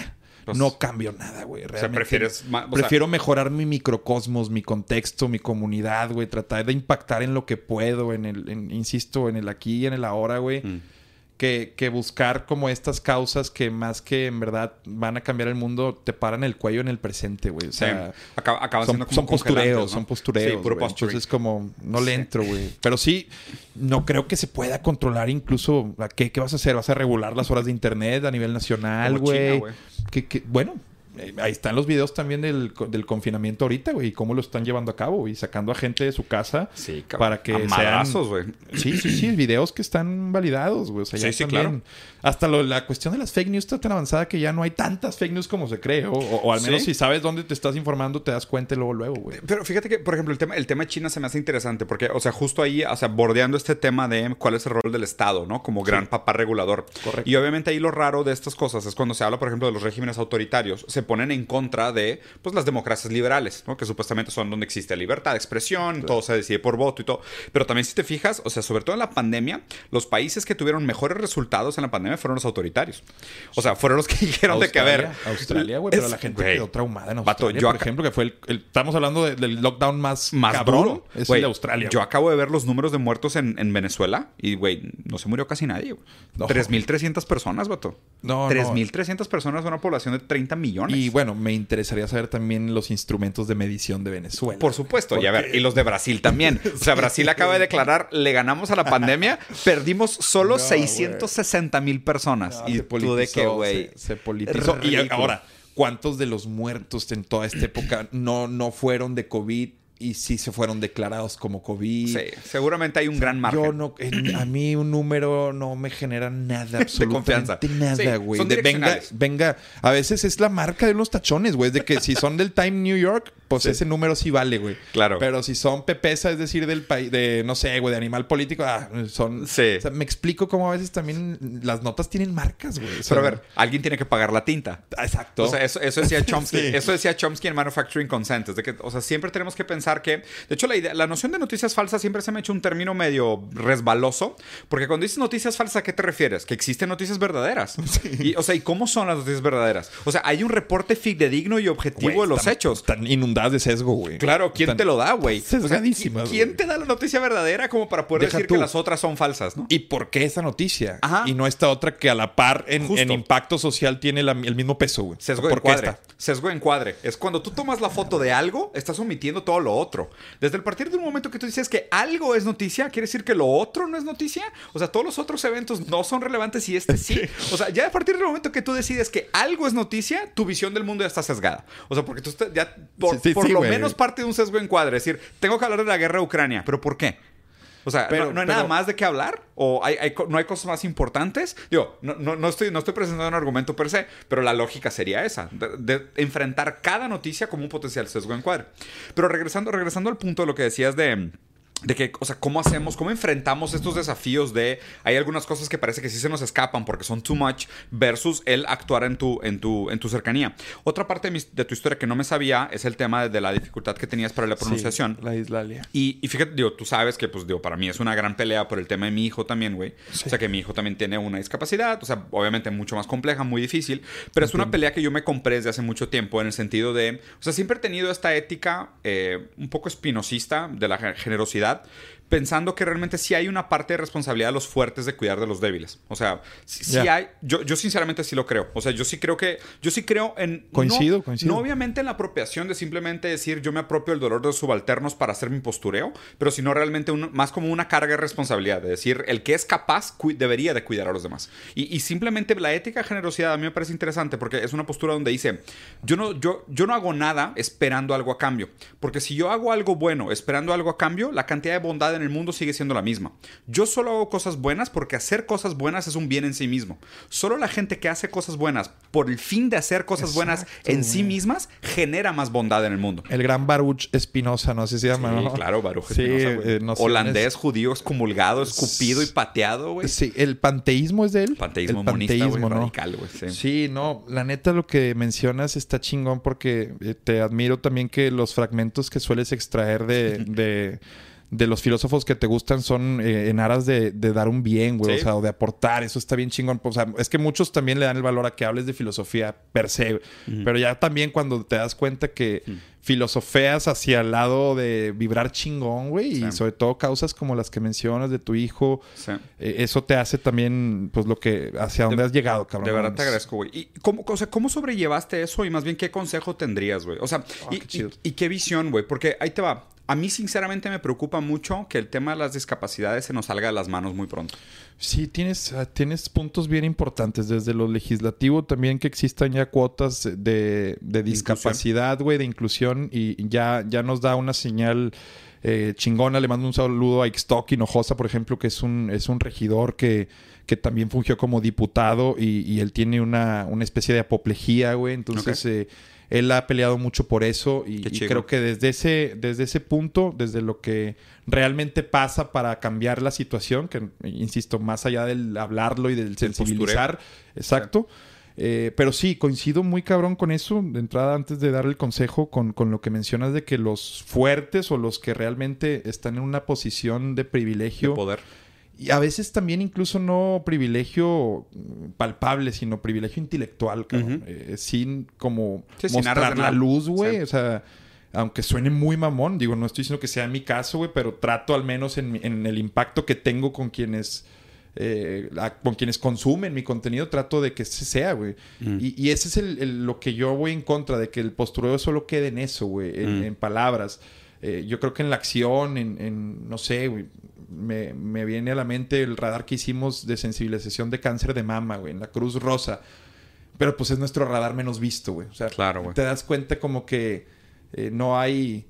Pues no cambio nada, güey. O sea, prefieres... prefiero mejorar mi microcosmos, mi contexto, mi comunidad, güey. Tratar de impactar en lo que puedo, en el... insisto, en el aquí y en el ahora, güey. Mm que, buscar como estas causas que más que en verdad van a cambiar el mundo, te paran el cuello en el presente, güey. O sea, son, siendo como son postureos, son postureos. Sí, puro Entonces, como, no le entro, güey. Pero sí, no creo que se pueda controlar incluso, ¿qué, ¿qué vas a hacer? ¿Vas a regular las horas de internet a nivel nacional, güey? Que, bueno, eh, ahí están los videos también del, del confinamiento ahorita, güey, y cómo lo están llevando a cabo, y sacando a gente de su casa sí, para que a sean... güey. Sí, sí, sí, videos que están validados, güey. O sea, ya sí, claro. Hasta la cuestión de las fake news está tan avanzada que ya no hay tantas fake news como se cree, o, al menos si sabes dónde te estás informando, te das cuenta luego, luego, güey. Pero fíjate que, por ejemplo, el tema, el tema de China se me hace interesante, porque, o sea, justo ahí, o sea, bordeando este tema de cuál es el rol del Estado, ¿no? Como gran papá regulador. Correcto. Y obviamente ahí lo raro de estas cosas es cuando se habla, por ejemplo, de los regímenes autoritarios, se ponen en contra de pues, las democracias liberales, ¿no? que supuestamente son donde existe libertad de expresión, todo se decide por voto y todo. Pero también si te fijas, o sea, sobre todo en la pandemia, los países que tuvieron mejores resultados en la pandemia fueron los autoritarios. O sea, fueron los que dijeron de que, a ver... Australia, güey, pero la gente quedó traumada en Australia, yo por ejemplo, que fue el, Estamos hablando del lockdown más, más cabrón, duro. Es el de Australia. Yo acabo de ver los números de muertos en, en Venezuela y, güey, no se murió casi nadie, güey. 3.300 personas, vato. No, 3.300 personas, una población de 30 millones. Y bueno, me interesaría saber también los instrumentos de medición de Venezuela. Por supuesto, y a ver, y los de Brasil también. O sea, Brasil acaba de declarar, le ganamos a la pandemia, perdimos solo 660 mil personas. y tú de que, güey. Se, politizó. Y ahora, ¿cuántos de los muertos en toda esta época no, no fueron de COVID? Y sí se fueron declarados como COVID. Sí, seguramente hay un gran margen. Yo no, a mí un número no me genera nada, absolutamente de confianza. nada, güey. venga, venga, a veces es la marca de unos tachones, güey, de que si son del Time New York, pues ese número sí vale, güey. Claro. Pero si son pepesa, es decir, del país, de, no sé, güey, de animal político, ah, son... Sí. O sea, me explico cómo a veces también las notas tienen marcas, güey. Pero a ver, alguien tiene que pagar la tinta. Exacto. O sea, eso, eso decía Chomsky. Eso decía Chomsky en Manufacturing Consent. Es de que, o sea, siempre tenemos que pensar que... De hecho, la, idea, la noción de noticias falsas siempre se me ha hecho un término medio resbaloso. Porque cuando dices noticias falsas, ¿a qué te refieres? Que existen noticias verdaderas. Y, o sea, ¿y cómo son las noticias verdaderas? O sea, hay un reporte fidedigno y objetivo de los hechos. Están inundados puntadas de sesgo, güey. Claro, ¿quién te lo da, güey? Sesgadísimas. ¿Quién te da la noticia verdadera como para poder decir que las otras son falsas, no? ¿Y por qué esa noticia? Ajá. Y no esta otra que a la par en, impacto social tiene el mismo peso, güey. Sesgo de encuadre. Sesgo encuadre. Es cuando tú tomas la foto de algo, estás omitiendo todo lo otro. Desde el partir de un momento que tú dices que algo es noticia, ¿quiere decir que lo otro no es noticia? O sea, todos los otros eventos no son relevantes y este sí. O sea, ya a partir del momento que tú decides que algo es noticia, tu visión del mundo ya está sesgada. O sea, porque tú ya por, lo menos parte de un sesgo encuadre. Es decir, tengo que hablar de la guerra de Ucrania, pero ¿por qué? O sea, ¿no, hay nada más de qué hablar? ¿O hay, no hay cosas más importantes? Digo, no, no, estoy, no estoy presentando un argumento per se, pero la lógica sería esa, de, enfrentar cada noticia como un potencial sesgo de encuadre. Pero regresando, regresando al punto de lo que decías de de que, o sea, cómo hacemos, cómo enfrentamos estos desafíos de hay algunas cosas que parece que sí se nos escapan porque son too much versus el actuar en tu, en tu, en tu cercanía. Otra parte de, tu historia que no me sabía es el tema de la dificultad que tenías para la pronunciación. la islalia. Y, y, fíjate, digo, tú sabes que, pues, digo, para mí es una gran pelea por el tema de mi hijo también, güey. O sea, que mi hijo también tiene una discapacidad, o sea, obviamente mucho más compleja, muy difícil, pero es una pelea que yo me compré desde hace mucho tiempo en el sentido de, o sea, siempre he tenido esta ética eh, un poco espinosista de la generosidad tá? Pensando que realmente sí hay una parte de responsabilidad de los fuertes de cuidar de los débiles. O sea, sí, hay, yo, yo sinceramente sí lo creo. O sea, yo sí creo que, yo sí creo en... Coincido, no, coincido. No obviamente en la apropiación de simplemente decir yo me apropio el dolor de los subalternos para hacer mi postureo, pero sino realmente más como una carga de responsabilidad, de decir el que es capaz debería de cuidar a los demás. Y, simplemente la ética de generosidad a mí me parece interesante porque es una postura donde dice, yo no, yo, yo no hago nada esperando algo a cambio, porque si yo hago algo bueno esperando algo a cambio, la cantidad de bondad en el mundo sigue siendo la misma. Yo solo hago cosas buenas porque hacer cosas buenas es un bien en sí mismo. Solo la gente que hace cosas buenas por el fin de hacer cosas buenas en sí mismas genera más bondad en el mundo. El gran Baruch Espinosa, no sé si se llama. Sí, claro, Baruch Espinosa. Eh, Holandés, judío, excomulgado, escupido y pateado, güey. Sí, el panteísmo es de él. Panteísmo el panteísmo, ¿no? radical, güey. Sí. no, la neta lo que mencionas está chingón porque eh, te admiro también que los fragmentos que sueles extraer de de los filósofos que te gustan son eh, en aras de, dar un bien, güey, o sea, o de aportar, eso está bien chingón. O sea, es que muchos también le dan el valor a que hables de filosofía per se, pero ya también cuando te das cuenta que filosofeas hacia el lado de vibrar chingón, güey, y sobre todo causas como las que mencionas de tu hijo, eh, eso te hace también, pues, lo que, hacia dónde has llegado, cabrón. De verdad te agradezco, güey. ¿Y cómo, o sea, cómo sobrellevaste eso y más bien qué consejo tendrías, güey? O sea, ah, y, qué visión, güey, porque ahí te va a mí sinceramente me preocupa mucho que el tema de las discapacidades se nos salga de las manos muy pronto. Sí, tienes, ah, tienes puntos bien importantes, desde lo legislativo también que existan ya cuotas de, discapacidad, güey, de inclusión y ya, ya nos da una señal eh, chingona. Le mando un saludo a Ixtoc Hinojosa, por ejemplo, que es un, es un regidor que, que también fungió como diputado y, él tiene una, una, especie de apoplejía, güey. Entonces... Eh, él ha peleado mucho por eso y, creo que desde ese, desde ese punto, desde lo que realmente pasa para cambiar la situación, que insisto, más allá del hablarlo y del sensibilizar, exacto. Eh, pero sí, coincido muy cabrón con eso. De entrada, antes de dar el consejo, con, con, lo que mencionas de que los fuertes o los que realmente están en una posición de privilegio. De poder y a veces también incluso no privilegio palpable, sino privilegio intelectual, cabrón. Eh, sin como mostrar la luz, güey. O sea, aunque suene muy mamón, digo, no estoy diciendo que sea mi caso, güey, pero trato al menos en, el impacto que tengo con quienes... Eh, con quienes consumen mi contenido, trato de que sea, güey. Y, ese es el, lo que yo voy en contra, de que el postureo solo quede en eso, güey, en, palabras. Eh, yo creo que en la acción, en, en no sé, güey, me, me, viene a la mente el radar que hicimos de sensibilización de cáncer de mama, güey, en la Cruz Rosa. Pero pues es nuestro radar menos visto, güey. O sea, claro, te das cuenta como que eh, no hay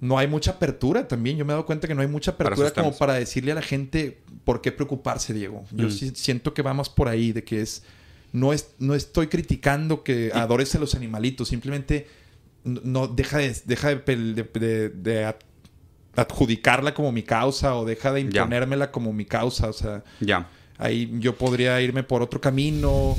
no hay mucha apertura también. Yo me he dado cuenta que no hay mucha apertura como para decirle a la gente por qué preocuparse, Diego. Yo mm. sí siento que vamos por ahí, de que es no, es, no estoy criticando que adores a los animalitos, simplemente no, deja de, deja de, de adjudicarla como mi causa o deja de imponérmela como mi causa. O sea, ya. ahí yo podría irme por otro camino.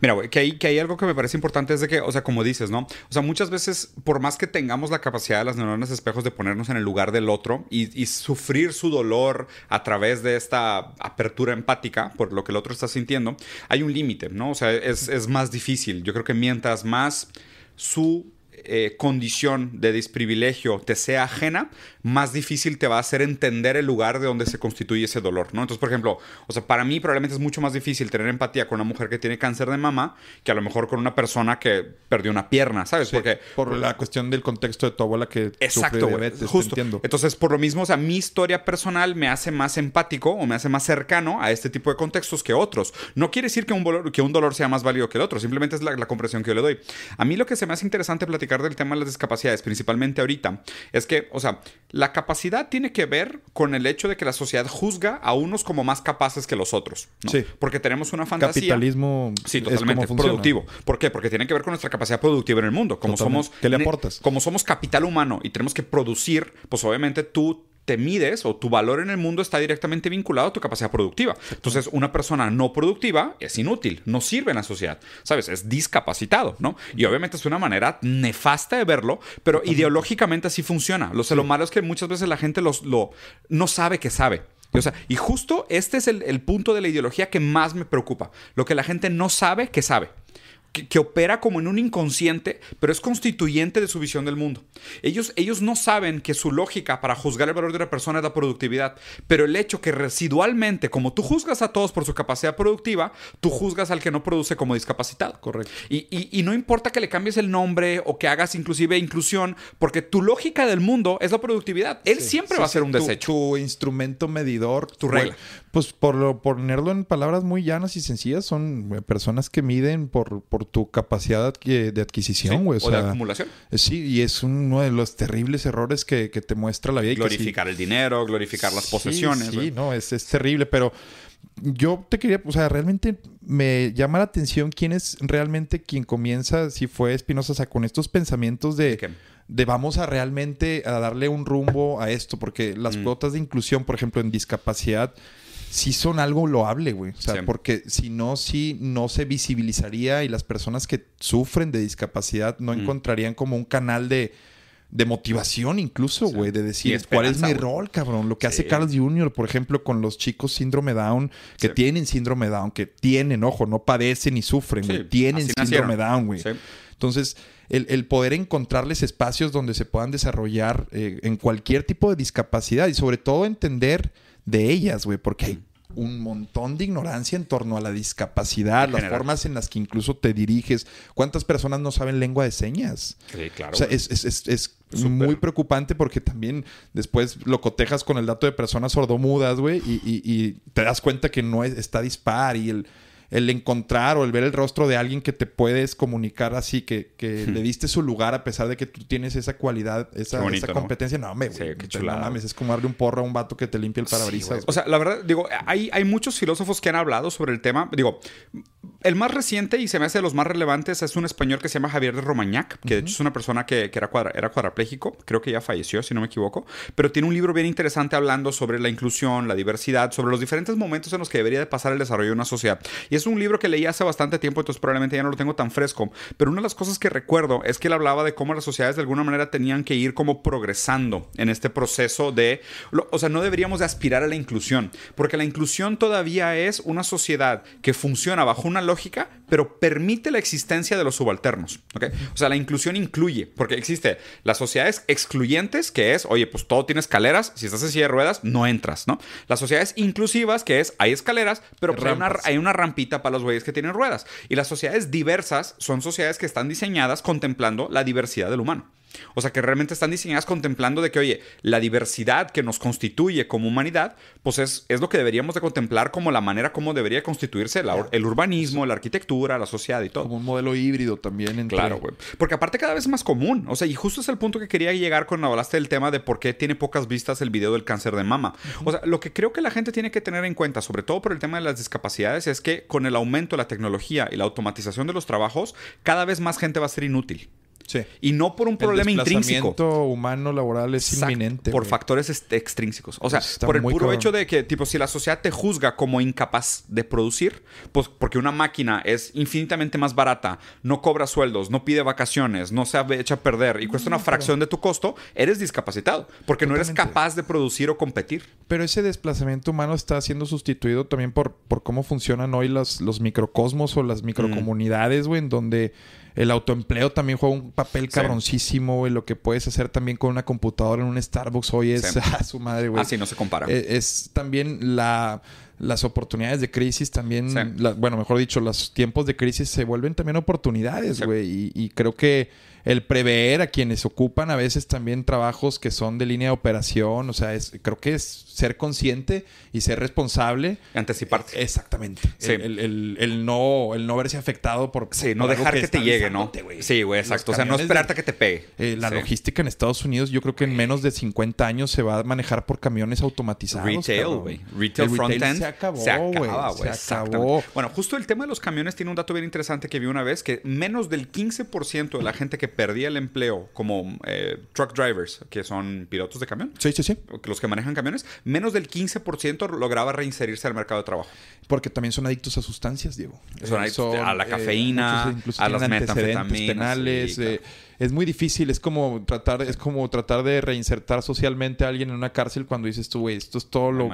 Mira, güey, que hay, que hay algo que me parece importante es de que, o sea, como dices, ¿no? O sea, muchas veces, por más que tengamos la capacidad de las neuronas espejos de ponernos en el lugar del otro y, sufrir su dolor a través de esta apertura empática por lo que el otro está sintiendo, hay un límite, ¿no? O sea, es, es más difícil. Yo creo que mientras más su eh, condición de desprivilegio te sea ajena, más difícil te va a hacer entender el lugar de donde se constituye ese dolor, ¿no? Entonces, por ejemplo, o sea, para mí probablemente es mucho más difícil tener empatía con una mujer que tiene cáncer de mama que a lo mejor con una persona que perdió una pierna, ¿sabes? Porque por la cuestión del contexto de tu abuela que Exacto, justo. Entonces, por lo mismo, o sea, mi historia personal me hace más empático o me hace más cercano a este tipo de contextos que otros. No quiere decir que un, dolor, que un dolor sea más válido que el otro, simplemente es la, la comprensión que yo le doy. A mí lo que se me hace interesante platicar del tema de las discapacidades, principalmente ahorita, es que, o sea, la capacidad tiene que ver con el hecho de que la sociedad juzga a unos como más capaces que los otros. Sí. Porque tenemos una fantasía. Capitalismo. Sí, totalmente. productivo. ¿Por qué? Porque tiene que ver con nuestra capacidad productiva en el mundo. Como somos. ¿Qué le aportas? Como somos capital humano y tenemos que producir, pues obviamente tú te mides o tu valor en el mundo está directamente vinculado a tu capacidad productiva. Entonces, una persona no productiva es inútil, no sirve en la sociedad, ¿sabes? Es discapacitado, ¿no? Y obviamente es una manera nefasta de verlo, pero ideológicamente así funciona. Lo, lo malo es que muchas veces la gente los, lo, no sabe que sabe. O sea, y justo este es el punto de la ideología que más me preocupa. Lo que la gente no sabe que sabe que, opera como en un inconsciente, pero es constituyente de su visión del mundo. Ellos, ellos no saben que su lógica para juzgar el valor de una persona es la productividad, pero el hecho que residualmente, como tú juzgas a todos por su capacidad productiva, tú juzgas al que no produce como discapacitado. Correcto. Y, y, no importa que le cambies el nombre o que hagas inclusive inclusión, porque tu lógica del mundo es la productividad. Él siempre va a ser un desecho. Tu, instrumento medidor, tu regla. Pues por lo, ponerlo en palabras muy llanas y sencillas, son eh, personas que miden por tu capacidad de adquisición, güey. o, de acumulación. Sí, y es uno de los terribles errores que, te muestra la vida. Glorificar el dinero, glorificar las posesiones. Sí, no, es, es terrible, pero yo te quería, o sea, realmente me llama la atención quién es realmente quien comienza, si fue Espinosa, o sea, con estos pensamientos de, de vamos a realmente a darle un rumbo a esto, porque las mm. cuotas de inclusión, por ejemplo, en discapacidad, sí son algo loable, güey. O sea, porque si no, sí no se visibilizaría y las personas que sufren de discapacidad no encontrarían como un canal de, motivación incluso, güey, de decir cuál es mi rol, cabrón. Lo que hace Carl Jr., por ejemplo, con los chicos síndrome Down, que tienen síndrome Down, que tienen, ojo, no padecen ni sufren, güey, tienen síndrome Down, güey. Entonces, el, poder encontrarles espacios donde se puedan desarrollar eh, en cualquier tipo de discapacidad y sobre todo entender de ellas, güey, porque hay un montón de ignorancia en torno a la discapacidad, las formas en las que incluso te diriges. ¿Cuántas personas no saben lengua de señas? Sí, claro. O sea, es, es, es, muy preocupante porque también después lo cotejas con el dato de personas sordomudas, güey, y, y, y, te das cuenta que no está dispar y el el encontrar o el ver el rostro de alguien que te puedes comunicar así, que, que le diste su lugar a pesar de que tú tienes esa cualidad, esa, esa competencia. No, me, sí, qué no mames, es como darle un porro a un vato que te limpia el parabrisas. o sea, la verdad, digo, hay, hay muchos filósofos que han hablado sobre el tema. Digo, el más reciente y se me hace de los más relevantes es un español que se llama Javier de Romañac, que de hecho es una persona que, que era, cuadra, era cuadrapléjico, creo que ya falleció, si no me equivoco, pero tiene un libro bien interesante hablando sobre la inclusión, la diversidad, sobre los diferentes momentos en los que debería de pasar el desarrollo de una sociedad. Y es un libro que leí hace bastante tiempo, entonces probablemente ya no lo tengo tan fresco. Pero una de las cosas que recuerdo es que él hablaba de cómo las sociedades de alguna manera tenían que ir como progresando en este proceso de... O sea, no deberíamos de aspirar a la inclusión, porque la inclusión todavía es una sociedad que funciona bajo una lógica, pero permite la existencia de los subalternos. ¿okay? O sea, la inclusión incluye, porque existe las sociedades excluyentes, que es, oye, pues todo tiene escaleras, si estás en silla de ruedas, no entras, ¿no? Las sociedades inclusivas, que es, hay escaleras, pero hay una, hay una rampita para los güeyes que tienen ruedas. Y las sociedades diversas son sociedades que están diseñadas contemplando la diversidad del humano. O sea, que realmente están diseñadas contemplando de que, oye, la diversidad que nos constituye como humanidad, pues es, es lo que deberíamos de contemplar como la manera como debería constituirse el urbanismo, la arquitectura, la sociedad y todo. Como un modelo híbrido también. Entre... Claro, güey. Porque aparte cada vez es más común. O sea, y justo es el punto que quería llegar cuando hablaste del tema de por qué tiene pocas vistas el video del cáncer de mama. O sea, lo que creo que la gente tiene que tener en cuenta, sobre todo por el tema de las discapacidades, es que con el aumento de la tecnología y la automatización de los trabajos, cada vez más gente va a ser inútil. Y no por un problema el intrínseco. humano laboral es inminente. Por factores extrínsecos. O sea, por el puro hecho de que, tipo, si la sociedad te juzga como incapaz de producir, pues porque una máquina es infinitamente más barata, no cobra sueldos, no pide vacaciones, no se echa a perder y cuesta una fracción de tu costo, eres discapacitado. Porque no eres capaz de producir o competir. Pero ese desplazamiento humano está siendo sustituido también por, por cómo funcionan hoy los, los microcosmos o las microcomunidades, güey, en donde el autoempleo también juega un papel cabroncísimo, güey. Lo que puedes hacer también con una computadora en un Starbucks hoy es a su madre, güey. Así no se compara. E, es, también la las oportunidades de crisis también, bueno, mejor dicho, los tiempos de crisis se vuelven también oportunidades, güey. y, creo que el prever a quienes ocupan a veces también trabajos que son de línea de operación. O sea, es, creo que es ser consciente y ser responsable. Anticiparte. Exactamente. El, no, el no verse afectado por. Sí, no dejar que, te llegue, ¿no? Sí, güey, exacto. O sea, no esperarte a que te pegue. Eh, la logística en Estados Unidos, yo creo que en menos de 50 años se va a manejar por camiones automatizados. Retail, güey. Retail, front-end. Se acabó, se acaba, güey. Se acabó. Bueno, justo el tema de los camiones tiene un dato bien interesante que vi una vez: que menos del 15% de la gente que perdía el empleo como eh, truck drivers, que son pilotos de camión. Sí, sí, sí. Los que manejan camiones, menos del 15% lograba reinserirse al mercado de trabajo. Porque también son adictos a sustancias, Diego. Son adictos a la eh, cafeína, a las metanfetaminas. penales. Eh, es muy difícil, es como tratar, es como tratar de reinsertar socialmente a alguien en una cárcel cuando dices tú, güey, esto es todo lo.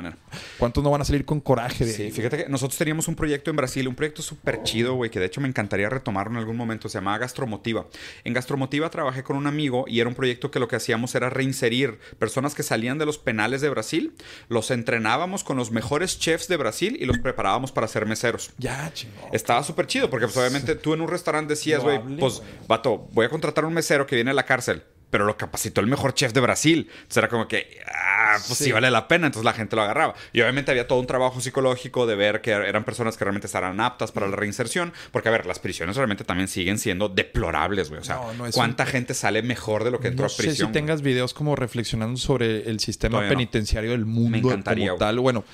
¿Cuántos no van a salir con coraje de Sí, fíjate que nosotros teníamos un proyecto en Brasil, un proyecto súper chido, güey, que de hecho me encantaría retomarlo en algún momento. Se llamaba Gastromotiva. En Gastromotiva trabajé con un amigo y era un proyecto que lo que hacíamos era reinserir personas que salían de los penales de Brasil, los entrenábamos con los mejores chefs de Brasil y los preparábamos para ser meseros. Ya, chingón. Estaba súper chido porque pues, obviamente tú en un restaurante decías, güey, pues, vato, voy a contratar un mesero que viene a la cárcel, pero lo capacitó el mejor chef de Brasil. Entonces era como que, ah, pues sí. vale la pena. Entonces la gente lo agarraba. Y obviamente había todo un trabajo psicológico de ver que eran personas que realmente estarán aptas para la reinserción. Porque, a ver, las prisiones realmente también siguen siendo deplorables, güey. O sea, ¿cuánta gente sale mejor de lo que entró a prisión? No sé si tengas videos como reflexionando sobre el sistema penitenciario del mundo Me encantaría, como tal. Bueno,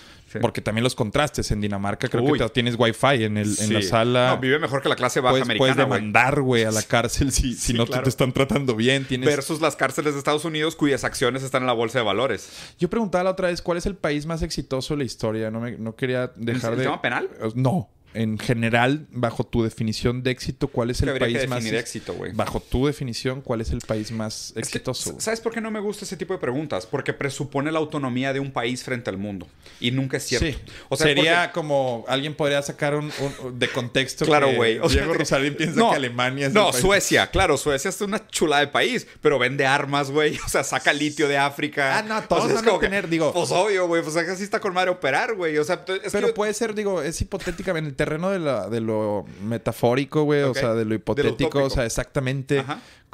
porque también los contrastes en Dinamarca, creo que tienes wifi en, el, en la sala. No, vive mejor que la clase baja puedes, americana. Puedes demandar, güey, a la cárcel si, si no te están tratando bien. Tienes... Versus las cárceles de Estados Unidos cuyas acciones están en la bolsa de valores. Yo preguntaba la otra vez, ¿cuál es el país más exitoso de la historia? No, me, no quería dejar ¿El de... tema penal? No en general, bajo tu definición de éxito, ¿cuál es el país más éxito, güey? Bajo tu definición, ¿cuál es el país más exitoso? ¿Sabes por qué no me gusta ese tipo de preguntas? Porque presupone la autonomía de un país frente al mundo y nunca es cierto. Sí. O sea, sería como alguien podría sacar un, de contexto. Claro, güey. Diego Rosalín piensa que Alemania es No, Suecia, claro, Suecia es una chula de país, pero vende armas, güey. O sea, saca litio de África. Ah, no, todos van a tener, digo. Pues obvio, güey. Pues acá sí está con madre operar, güey. O sea, pero puede ser, digo, es hipotéticamente terreno de la lo metafórico, güey, o sea, de lo hipotético, o sea, exactamente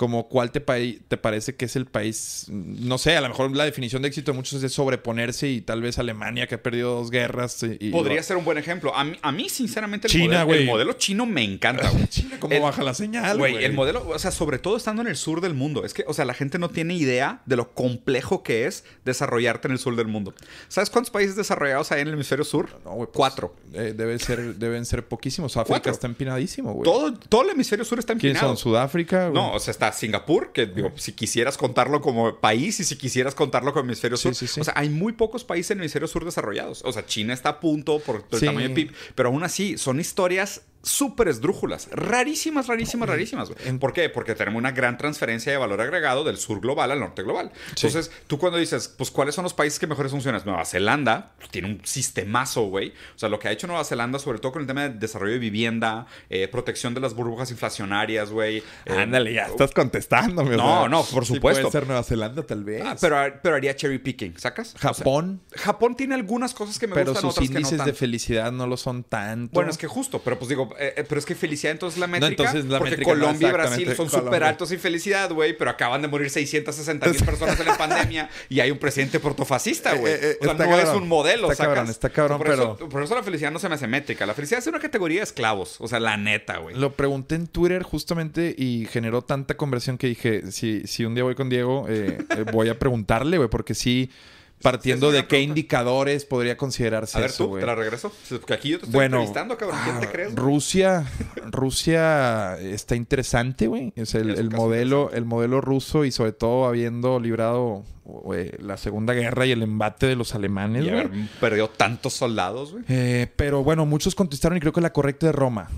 como cuál te, te parece que es el país, no sé, a lo mejor la definición de éxito de muchos es sobreponerse y tal vez Alemania que ha perdido dos guerras. Y, Podría ser un buen ejemplo. A mí, a mí sinceramente, el, modelo, el, modelo, chino me encanta, güey. China, ¿cómo baja la señal, güey? El modelo, o sea, sobre todo estando en el sur del mundo. Es que, o sea, la gente no tiene idea de lo complejo que es desarrollarte en el sur del mundo. ¿Sabes cuántos países desarrollados hay en el hemisferio sur? No, güey. Pues, Cuatro. Eh, debe ser, deben ser poquísimos. África está empinadísimo, güey. Todo, todo el hemisferio sur está empinado. ¿Quiénes son? ¿Sudáfrica? No, o sea, está Singapur, que digo, si quisieras contarlo como país y si quisieras contarlo como hemisferio sur. O sea, hay muy pocos países en el hemisferio sur desarrollados. O sea, China está a punto por el tamaño de PIB, pero aún así son historias súper esdrújulas, rarísimas, rarísimas, rarísimas. ¿Por qué? Porque tenemos una gran transferencia de valor agregado del sur global al norte global. Entonces, tú cuando dices, pues, ¿cuáles son los países que mejores funcionan? Nueva Zelanda tiene un sistemazo, güey. O sea, lo que ha hecho Nueva Zelanda, sobre todo con el tema de desarrollo de vivienda, eh, protección de las burbujas inflacionarias, güey. Eh, Ándale, ya estás contestándome. No, no, por supuesto. puede ser Nueva Zelanda, tal vez. Ah, pero, pero haría cherry picking, ¿sacas? Japón. Japón tiene algunas cosas que me pero gustan, sus índices de felicidad no lo son tanto. Bueno, es que justo, pero pues digo, eh, pero es que felicidad entonces la métrica. porque Colombia y Brasil son súper altos en felicidad, güey, pero acaban de morir 660 mil personas en la pandemia y hay un presidente portofascista, güey. Eh, o sea, no es un modelo, está Cabrón, está cabrón, por pero... Eso, por eso la felicidad no se me hace métrica. La felicidad es una categoría de esclavos, o sea, la neta, güey. Lo pregunté en Twitter justamente y generó tanta conversión que dije, si, si un día voy con Diego, voy a preguntarle, güey, porque sí partiendo de qué indicadores podría considerarse A ver, tú, te la regreso. Porque aquí yo te estoy bueno, entrevistando, cabrón. ¿Quién te ah, crees? Rusia, Rusia está interesante, güey. Es el, modelo, el modelo ruso y sobre todo habiendo librado la Segunda Guerra y el embate de los alemanes, y haber perdido tantos soldados, güey. Eh, pero bueno, muchos contestaron y creo que la correcta de Roma.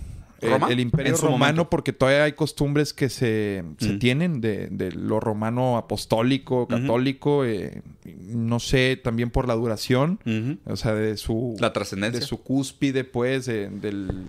El, imperio romano, porque todavía hay costumbres que se, mm. tienen de, lo romano apostólico, católico, eh, no sé, también por la duración, o sea, de su... La trascendencia. De su cúspide, pues, del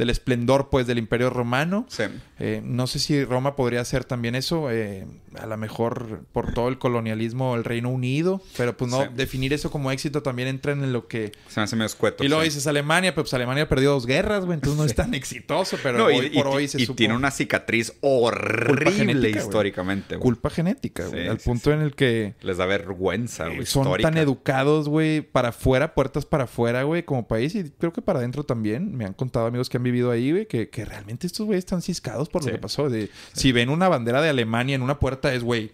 del esplendor, pues, del Imperio Romano. Sí. Eh, no sé si Roma podría hacer también eso, eh, a lo mejor por todo el colonialismo el Reino Unido, pero pues no, definir eso como éxito también entra en lo que... Se me hace medio escueto. Y luego dices Alemania, pero pues Alemania perdió dos guerras, güey, entonces no es tan exitoso, pero hoy por hoy se Y tiene una cicatriz horrible históricamente, güey. Culpa genética, güey, al punto en el que... Les da vergüenza, güey. Son tan educados, güey, para afuera, puertas para afuera, güey, como país y creo que para adentro también. Me han contado amigos que han vivido ahí, güey, que, que realmente estos güeyes están ciscados por lo que pasó. De, Si ven una bandera de Alemania en una puerta, es, güey,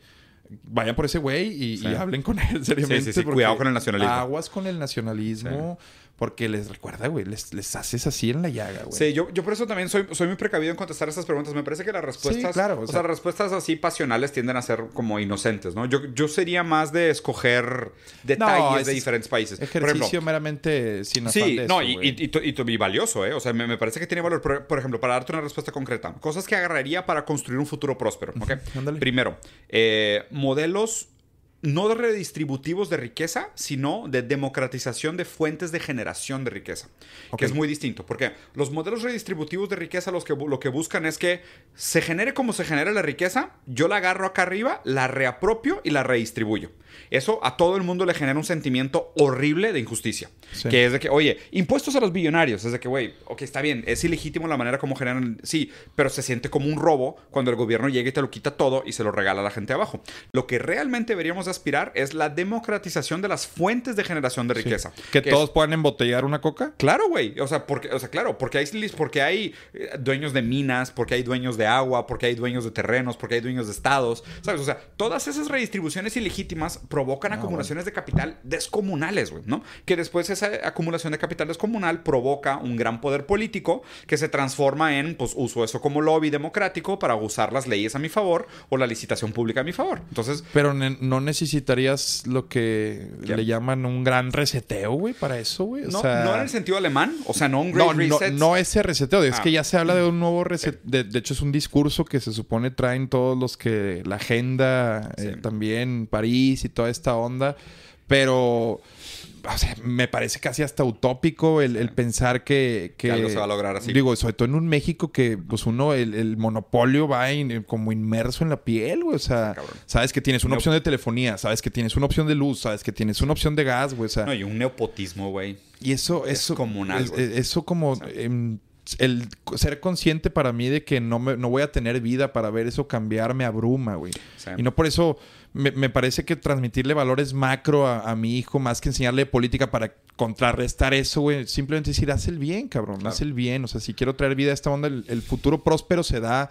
vayan por ese güey y, hablen con él seriamente. Cuidado con el nacionalismo. Aguas con el nacionalismo. Porque les recuerda, güey, les, les, haces así en la llaga, güey. Sí, yo, yo por eso también soy, soy muy precavido en contestar estas preguntas. Me parece que las respuestas. claro. O, sea, las respuestas así pasionales tienden a ser como inocentes, ¿no? Yo, yo sería más de escoger detalles de diferentes países. Ejercicio meramente sin afán Sí, no, y, y, y, valioso, ¿eh? O sea, me, parece que tiene valor. Por, ejemplo, para darte una respuesta concreta, cosas que agarraría para construir un futuro próspero, ¿ok? Primero, eh, modelos no de redistributivos de riqueza, sino de democratización de fuentes de generación de riqueza, que es muy distinto, porque los modelos redistributivos de riqueza los que, lo que buscan es que se genere como se genera la riqueza, yo la agarro acá arriba, la reapropio y la redistribuyo. Eso a todo el mundo le genera un sentimiento horrible de injusticia. Que es de que, oye, impuestos a los billonarios. Es de que, güey, ok, está bien, es ilegítimo la manera como generan. Sí, pero se siente como un robo cuando el gobierno llega y te lo quita todo y se lo regala a la gente abajo. Lo que realmente deberíamos aspirar es la democratización de las fuentes de generación de riqueza. ¿Que, todos puedan embotellar una coca? Claro, güey. O sea, porque, o sea, claro, porque hay, porque hay eh, dueños de minas, porque hay dueños de agua, porque hay dueños de terrenos, porque hay dueños de estados. ¿Sabes? O sea, todas esas redistribuciones ilegítimas provocan ah, acumulaciones de capital descomunales, güey, ¿no? Que después esa acumulación de capital descomunal provoca un gran poder político que se transforma en, pues, uso eso como lobby democrático para usar las leyes a mi favor o la licitación pública a mi favor. Entonces... Pero no necesitarías lo que le llaman un gran reseteo, güey, para eso, güey. no, no en el sentido alemán, o sea, no un great reset. No, no ese reseteo, es que ah. ya se habla de un nuevo reset. De, hecho, es un discurso que se supone traen todos los que la agenda, eh, también París y toda esta onda. Pero o sea, me parece casi hasta utópico el, pensar que, que, algo se va a lograr así. Digo, sobre todo en un México que, pues uno, el, monopolio va como inmerso en la piel, güey. O sea, sabes que tienes una opción de telefonía, sabes que tienes una opción de luz, sabes que tienes una opción de gas, güey. O sea, no, y un neopotismo, güey. Y eso, es eso. comunal. eso como. El ser consciente para mí de que no, me, no voy a tener vida para ver eso cambiar me abruma, güey. Y no por eso me, parece que transmitirle valores macro a, mi hijo más que enseñarle política para contrarrestar eso, güey. Simplemente decir, haz el bien, cabrón, haz el bien. O sea, si quiero traer vida a esta onda, el, futuro próspero se da,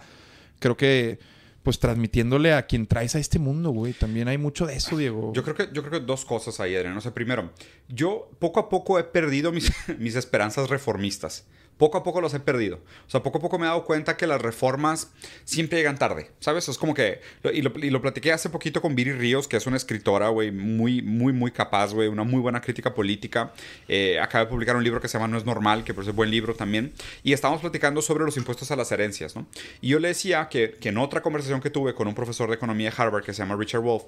creo que pues transmitiéndole a quien traes a este mundo, güey. También hay mucho de eso, Diego. Yo creo que, yo creo que dos cosas ahí, Adrián. O sea, primero, yo poco a poco he perdido mis, mis esperanzas reformistas poco a poco los he perdido. O sea, poco a poco me he dado cuenta que las reformas siempre llegan tarde, ¿sabes? Es como que, y lo, y platiqué hace poquito con Viri Ríos, que es una escritora, güey, muy, muy, muy capaz, güey, una muy buena crítica política. Eh, acaba de publicar un libro que se llama No es normal, que pues es buen libro también. Y estábamos platicando sobre los impuestos a las herencias, ¿no? Y yo le decía que, que en otra conversación que tuve con un profesor de economía de Harvard que se llama Richard Wolf,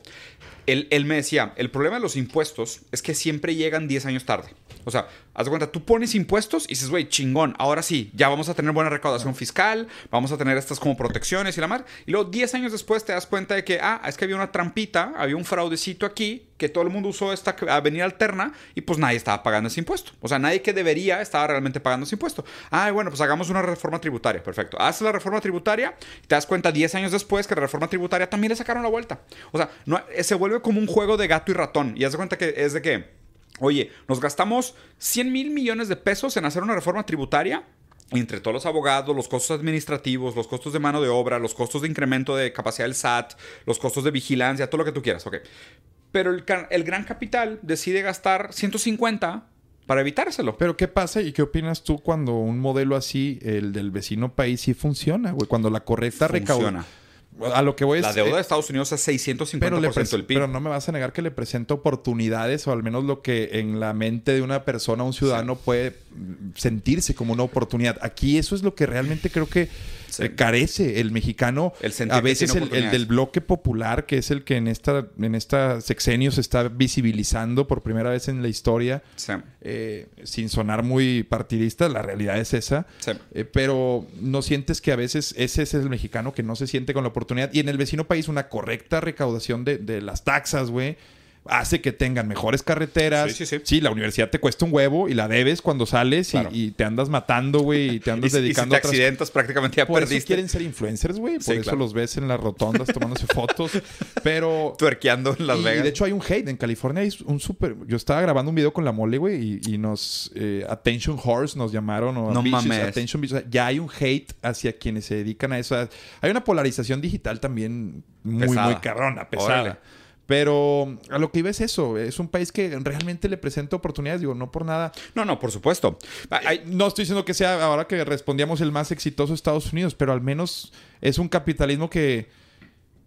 él, él me decía, el problema de los impuestos es que siempre llegan 10 años tarde. O sea, haz de cuenta, tú pones impuestos y dices, güey, chingón, ahora sí, ya vamos a tener buena recaudación fiscal, vamos a tener estas como protecciones y la mar. Y luego 10 años después te das cuenta de que, ah, es que había una trampita, había un fraudecito aquí, que todo el mundo usó esta avenida alterna y pues nadie estaba pagando ese impuesto. O sea, nadie que debería estaba realmente pagando ese impuesto. Ah, bueno, pues hagamos una reforma tributaria. Perfecto. Haces la reforma tributaria y te das cuenta 10 años después que la reforma tributaria también le sacaron la vuelta. O sea, no, se vuelve como un juego de gato y ratón. Y haz de cuenta que es de que Oye, nos gastamos 100 mil millones de pesos en hacer una reforma tributaria entre todos los abogados, los costos administrativos, los costos de mano de obra, los costos de incremento de capacidad del SAT, los costos de vigilancia, todo lo que tú quieras, ok. Pero el, el gran capital decide gastar 150 para evitárselo. Pero ¿qué pasa y qué opinas tú cuando un modelo así, el del vecino país, sí funciona, güey? Cuando la correcta recaudación a lo que voy es... La deuda de Estados Unidos es 650% del PIB. Pero no me vas a negar que le presenta oportunidades o al menos lo que en la mente de una persona, un ciudadano puede sentirse como una oportunidad. Aquí eso es lo que realmente creo que eh, carece el mexicano. a veces el, del bloque popular, que es el que en esta, en esta sexenio se está visibilizando por primera vez en la historia, eh, sin sonar muy partidista, la realidad es esa. Eh, pero no sientes que a veces ese es el mexicano que no se siente con la oportunidad. Y en el vecino país una correcta recaudación de, de las taxas, güey hace que tengan mejores carreteras. Sí, sí, sí. sí, la universidad te cuesta un huevo y la debes cuando sales y, te andas matando, güey, y te andas dedicando y si te accidentas prácticamente ya por perdiste. Eso quieren ser influencers, güey. Por eso los ves en las rotondas tomándose fotos. Pero... Tuerqueando en Las Vegas. Y de hecho hay un hate. En California hay un súper... Yo estaba grabando un video con la mole, güey, y, nos... Eh, Attention Horse nos llamaron. O no mames. Attention Ya hay un hate hacia quienes se dedican a eso. Hay una polarización digital también muy, muy carrona, pesada. Pero a lo que iba es eso. Es un país que realmente le presenta oportunidades. Digo, no por nada. No, no, por supuesto. no estoy diciendo que sea ahora que respondíamos el más exitoso Estados Unidos, pero al menos es un capitalismo que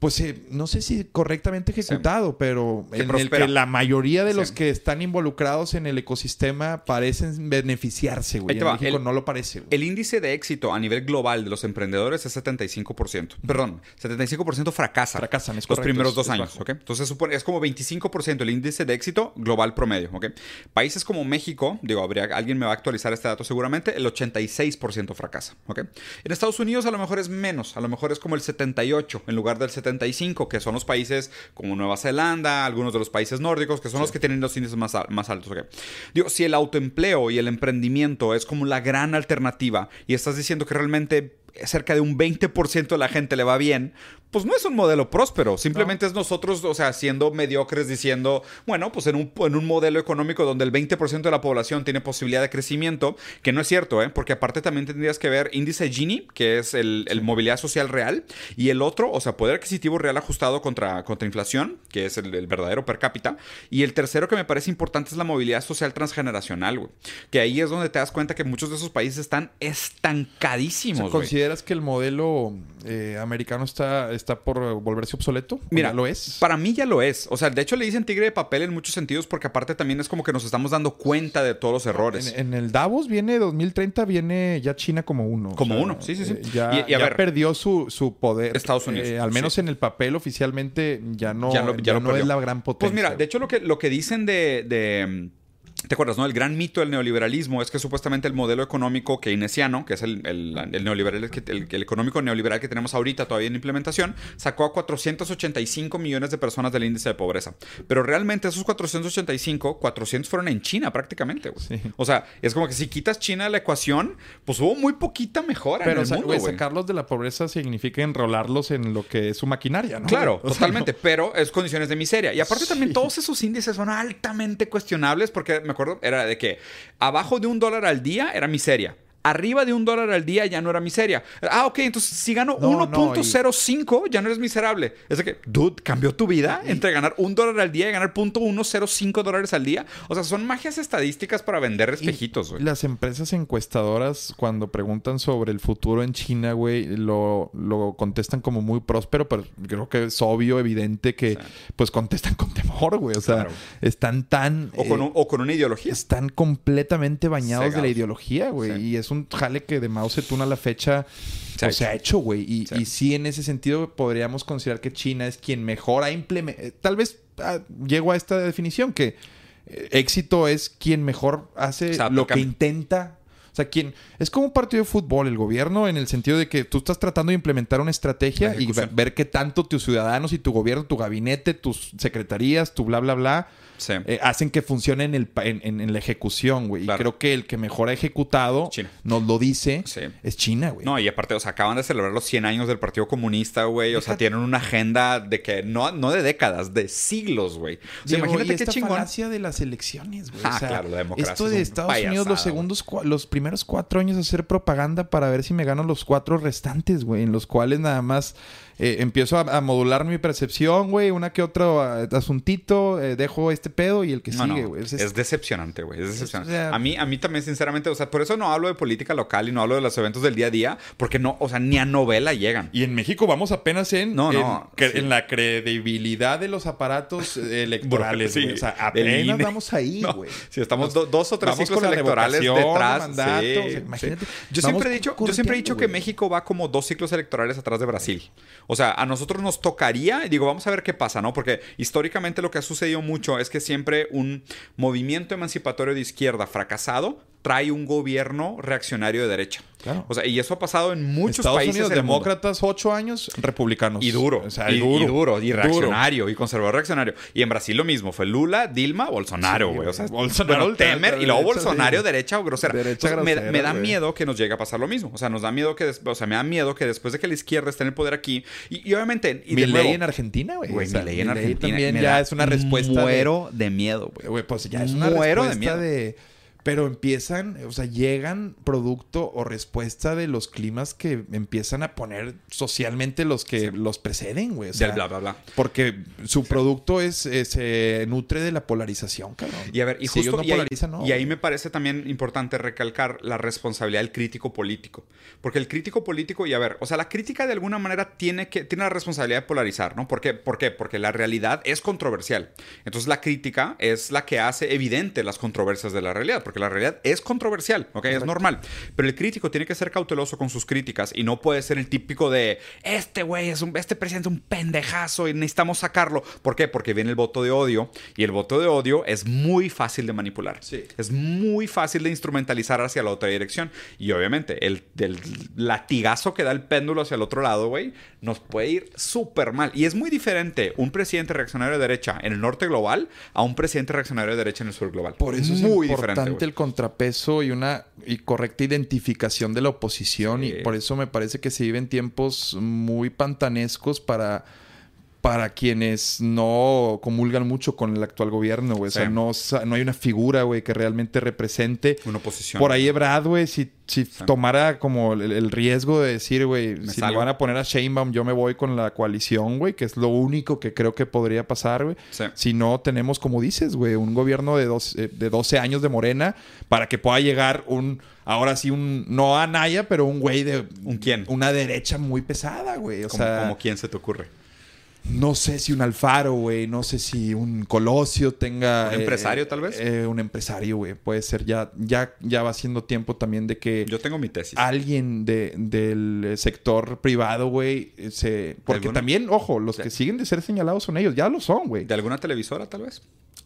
pues eh, no sé si correctamente ejecutado, pero en el que la mayoría de los que están involucrados en el ecosistema parecen beneficiarse, güey. En México no lo parece. El índice de éxito a nivel global de los emprendedores es 75%. Perdón, 75% fracasa. Fracasan, es Los primeros dos años, ¿ok? Entonces supone, es como 25% el índice de éxito global promedio, ¿ok? Países como México, digo, habría, alguien me va a actualizar este dato seguramente, el 86% fracasa, ¿ok? En Estados Unidos a lo mejor es menos, a lo mejor es como el 78 en lugar del 70 que son los países como Nueva Zelanda, algunos de los países nórdicos, que son los que tienen los índices más, más altos. Digo, si el autoempleo y el emprendimiento es como la gran alternativa y estás diciendo que realmente cerca de un 20% de la gente le va bien, pues no es un modelo próspero. Simplemente es nosotros, o sea, siendo mediocres diciendo, bueno, pues en un, en un modelo económico donde el 20% de la población tiene posibilidad de crecimiento, que no es cierto, ¿eh? Porque aparte también tendrías que ver índice Gini, que es el, movilidad social real, y el otro, o sea, poder adquisitivo real ajustado contra, contra inflación, que es el, verdadero per cápita. Y el tercero que me parece importante es la movilidad social transgeneracional, güey. Que ahí es donde te das cuenta que muchos de esos países están estancadísimos. ¿Consideras que el modelo eh, americano está está por volverse obsoleto? Mira, lo es. Para mí ya lo es. O sea, de hecho le dicen tigre de papel en muchos sentidos porque aparte también es como que nos estamos dando cuenta de todos los errores. En, el Davos viene 2030, viene ya China como uno. Como uno, sí, sí, sí. Eh, ya, ya perdió su, su, poder. Estados Unidos. Eh, al menos en el papel oficialmente ya no, ya, no es la gran potencia. Pues mira, de hecho lo que, lo que dicen de ¿Te acuerdas, no? El gran mito del neoliberalismo es que supuestamente el modelo económico keynesiano, que es el, el, neoliberal, el, el, económico neoliberal que tenemos ahorita todavía en implementación, sacó a 485 millones de personas del índice de pobreza. Pero realmente esos 485, 400 fueron en China prácticamente, güey. O sea, es como que si quitas China de la ecuación, pues hubo muy poquita mejora Pero, en el mundo, sacarlos de la pobreza significa enrolarlos en lo que es su maquinaria, ¿no? Claro, totalmente. Pero es condiciones de miseria. Y aparte también todos esos índices son altamente cuestionables porque me acuerdo, era de que abajo de un dólar al día era miseria arriba de un dólar al día ya no era miseria. Ah, ok, entonces si gano 1.05 ya no eres miserable. Es de que, dude, cambió tu vida entre ganar un dólar al día y ganar .105 dólares al día. O sea, son magias estadísticas para vender espejitos, güey. Las empresas encuestadoras, cuando preguntan sobre el futuro en China, güey, lo, lo contestan como muy próspero, pero creo que es obvio, evidente que pues contestan con temor, güey. O sea, están tan... O con, eh, o con, una ideología. Están completamente bañados de la ideología, güey. Y es un jale que de Mao Zedong a la fecha se, pues, ha hecho, güey. Y, sí. en ese sentido podríamos considerar que China es quien mejor ha implementado. Eh, tal vez ah, llego a esta definición que eh, éxito es quien mejor hace lo que intenta. O sea, quien es como un partido de fútbol, el gobierno, en el sentido de que tú estás tratando de implementar una estrategia y ver, ver qué tanto tus ciudadanos y tu gobierno, tu gabinete, tus secretarías, tu bla, bla, bla, eh, hacen que funcione en, el, en, la ejecución, güey. Y creo que el que mejor ha ejecutado, nos lo dice, es China, güey. No, y aparte, o sea, acaban de celebrar los 100 años del Partido Comunista, güey. O sea, tienen una agenda de que no, no de décadas, de siglos, güey. O imagínate qué chingón. de las elecciones, güey. Ah, claro, la democracia. Esto de Estados Unidos, los segundos, los primeros cuatro años hacer propaganda para ver si me gano los cuatro restantes, güey, en los cuales nada más eh, empiezo a, modular mi percepción, güey, una que otro eh, asuntito, eh, dejo este pedo y el que sigue, güey. Es, decepcionante, güey, es decepcionante. a, mí, a mí también, sinceramente, o sea, por eso no hablo de política local y no hablo de los eventos del día a día, porque no, o sea, ni a novela llegan. Y en México vamos apenas en, no, no, en, la credibilidad de los aparatos electorales, güey. o sea, apenas vamos ahí, güey. Si estamos dos o tres ciclos electorales detrás. imagínate. Yo siempre he dicho, yo siempre he dicho que México va como dos ciclos electorales atrás de Brasil. O sea, a nosotros nos tocaría, digo, vamos a ver qué pasa, ¿no? Porque históricamente lo que ha sucedido mucho es que siempre un movimiento emancipatorio de izquierda fracasado trae un gobierno reaccionario de derecha. Claro. O sea, y eso ha pasado en muchos Estados países. Unidos, demócratas, ocho años, republicanos. Y duro. O sea, y, duro. Y reaccionario. Y conservador reaccionario. Y en Brasil lo mismo. Fue Lula, Dilma, Bolsonaro, güey. o sea, Bolsonaro, Temer y luego Bolsonaro, derecha o grosera. me, da miedo que nos llegue a pasar lo mismo. O sea, nos da miedo que, o sea, me da miedo que después de que la izquierda esté en el poder aquí. Y, obviamente. Y mi ley en Argentina, güey. Güey, mi ley en Argentina. También ya es una respuesta. Muero de, miedo, güey. Pues ya es una muero de miedo. de pero empiezan, o sea, llegan producto o respuesta de los climas que empiezan a poner socialmente los que los preceden, güey. O sea, bla, bla, bla. Porque su producto es, eh, se nutre de la polarización, cabrón. Y a ver, y justo no y, ahí, y ahí me parece también importante recalcar la responsabilidad del crítico político. Porque el crítico político, y a ver, o sea, la crítica de alguna manera tiene que tiene la responsabilidad de polarizar, ¿no? ¿Por qué? ¿Por qué? Porque la realidad es controversial. Entonces la crítica es la que hace evidente las controversias de la realidad porque la realidad es controversial, ¿ok? Es normal. Pero el crítico tiene que ser cauteloso con sus críticas y no puede ser el típico de, este güey es un, este presidente es un pendejazo y necesitamos sacarlo. ¿Por qué? Porque viene el voto de odio y el voto de odio es muy fácil de manipular. Sí. Es muy fácil de instrumentalizar hacia la otra dirección. Y obviamente el, el latigazo que da el péndulo hacia el otro lado, güey, nos puede ir súper mal. Y es muy diferente un presidente reaccionario de derecha en el norte global a un presidente reaccionario de derecha en el sur global. Por eso muy es importante el contrapeso y una y correcta identificación de la oposición. Y por eso me parece que se viven tiempos muy pantanescos para para quienes no comulgan mucho con el actual gobierno, güey. O sea, no, no hay una figura, güey, que realmente represente. Una oposición. Por ahí Ebrad, güey, si, si tomara como el, riesgo de decir, güey, si me van a poner a Sheinbaum, yo me voy con la coalición, güey, que es lo único que creo que podría pasar, güey. Si no tenemos, como dices, güey, un gobierno de, dos, eh, de 12 años de Morena para que pueda llegar un ahora sí un no a Naya, pero un güey de un quién, una derecha muy pesada, güey, o sea, como quién se te ocurre no sé si un Alfaro, güey. No sé si un Colosio tenga. ¿Un empresario, tal vez? Eh, un empresario, güey. Puede ser. Ya, ya, ya va siendo tiempo también de que. Yo tengo mi tesis. Alguien de, del sector privado, güey. Se... Porque también, ojo, los que siguen de ser señalados son ellos. Ya lo son, güey. ¿De alguna televisora, tal vez?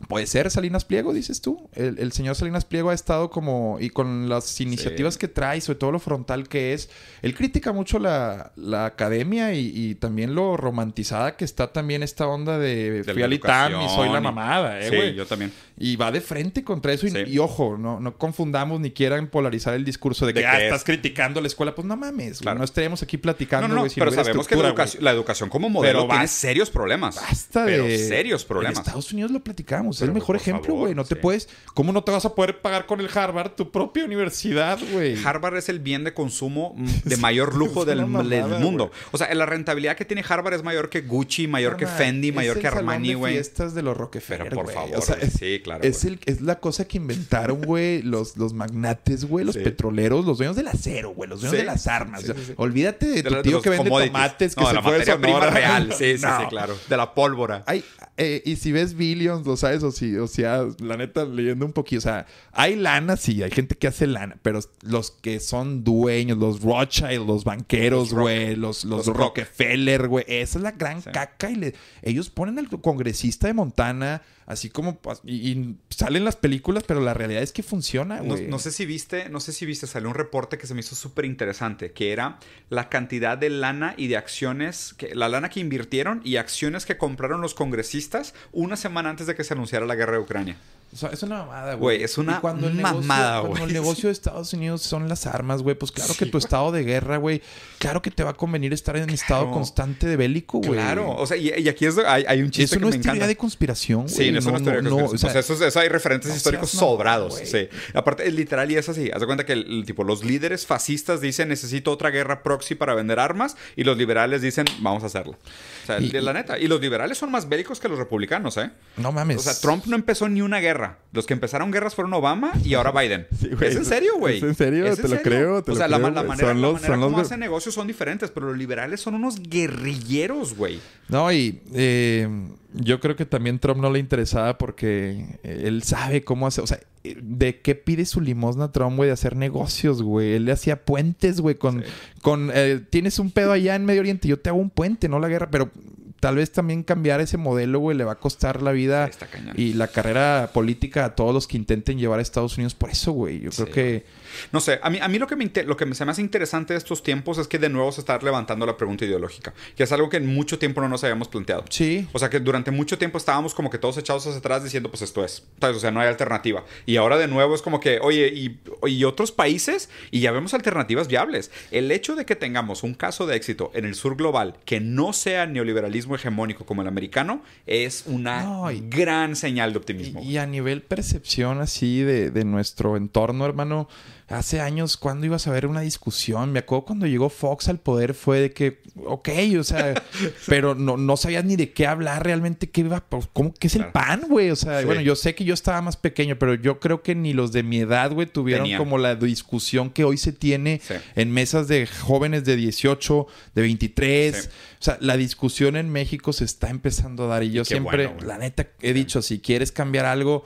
Puede ser Salinas Pliego, dices tú. El, señor Salinas Pliego ha estado como, y con las iniciativas que trae, sobre todo lo frontal que es, él critica mucho la, academia y, también lo romantizada que está también esta onda de, fui al ITAM y soy la mamada, eh, Sí, yo también. Y va de frente contra eso. Y, ojo, no, no confundamos ni quieran polarizar el discurso de que, ah, estás criticando la escuela. Pues no mames, no estaríamos aquí platicando, no, no, pero sabemos que la educación, como modelo tiene serios problemas. Basta pero serios problemas. En Estados Unidos lo platicamos. es el mejor ejemplo, güey. No te puedes... ¿Cómo no te vas a poder pagar con el Harvard tu propia universidad, güey? Harvard es el bien de consumo de mayor lujo del, mundo. O sea, la rentabilidad que tiene Harvard es mayor que Gucci, mayor que Fendi, mayor que Armani, güey. fiestas de los Rockefeller, Pero por favor, sí, es, el, es la cosa que inventaron, güey, los, los magnates, güey, los petroleros, los dueños del acero, güey, los dueños de las armas. olvídate de tu tío que vende tomates, que no, se la fue materia prima real. Sí, sí, sí, claro. De la pólvora. Hay, eh, y si ves Billions, lo sabes, o si, o sea, la neta, leyendo un poquito, o sea, hay lana, sí, hay gente que hace lana, pero los que son dueños, los Rothschild, los banqueros, güey, los, los, Rockefeller, güey, esa es la gran caca y ellos ponen al congresista de Montana así como y, salen las películas, pero la realidad es que funciona. No, sé si viste, no sé si viste, salió un reporte que se me hizo súper interesante, que era la cantidad de lana y de acciones, la lana que invirtieron y acciones que compraron los congresistas una semana antes de que se anunciara la guerra de Ucrania. O sea, es una mamada, güey. Es una cuando mamada, güey. Cuando el negocio de Estados Unidos son las armas, güey, pues claro que tu estado de guerra, güey, claro que te va a convenir estar en estado constante de bélico, güey. Claro, o sea, y, aquí es, hay, hay un chiste eso no es teoría de conspiración, güey. Sí, no, es una teoría de conspiración. o sea, eso, hay referentes históricos sobrados, sí. Aparte, es literal y es así. Haz de cuenta que, el, tipo, los líderes fascistas dicen necesito otra guerra proxy para vender armas y los liberales dicen vamos a hacerlo. O sea, la neta. Y los liberales son más bélicos que los republicanos, ¿eh? No mames. O sea, Trump no empezó ni una guerra. Los que empezaron guerras fueron Obama y ahora Biden. ¿Es en serio, güey? ¿Es en serio? te lo creo, te o sea, la, creo. La, manera, son los, como hacen negocios son diferentes, pero los liberales son unos guerrilleros, güey. No, y eh, yo creo que también Trump no le interesaba porque él sabe cómo hacer, o sea, ¿de qué pide su limosna Trump, güey? De hacer negocios, güey. Él le hacía puentes, güey, con... con eh, tienes un pedo allá en Medio Oriente, yo te hago un puente, no la guerra, pero tal vez también cambiar ese modelo, güey, le va a costar la vida y la carrera política a todos los que intenten llevar a Estados Unidos por eso, güey. Yo creo que no sé, a mí, a mí lo que, me, lo que se me hace interesante de estos tiempos es que de nuevo se está levantando la pregunta ideológica, que es algo que en mucho tiempo no nos habíamos planteado. Sí. O sea, que durante mucho tiempo estábamos como que todos echados hacia atrás diciendo, pues esto es. O sea, no hay alternativa. Y ahora de nuevo es como que, oye, y, y otros países, y ya vemos alternativas viables. El hecho de que tengamos un caso de éxito en el sur global que no sea neoliberalismo hegemónico como el americano es una gran señal de optimismo. Y, a nivel percepción así de, de nuestro entorno, hermano, hace años, cuando ibas a ver una discusión? Me acuerdo cuando llegó Fox al poder fue de que, ok, o sea, pero no, no sabías ni de qué hablar realmente, qué iba, pues, ¿cómo que es el pan, güey? O sea, bueno, yo sé que yo estaba más pequeño, pero yo creo que ni los de mi edad, güey, tuvieron como la discusión que hoy se tiene en mesas de jóvenes de 18, de 23. O sea, la discusión en México se está empezando a dar y yo siempre, la neta, he dicho, si quieres cambiar algo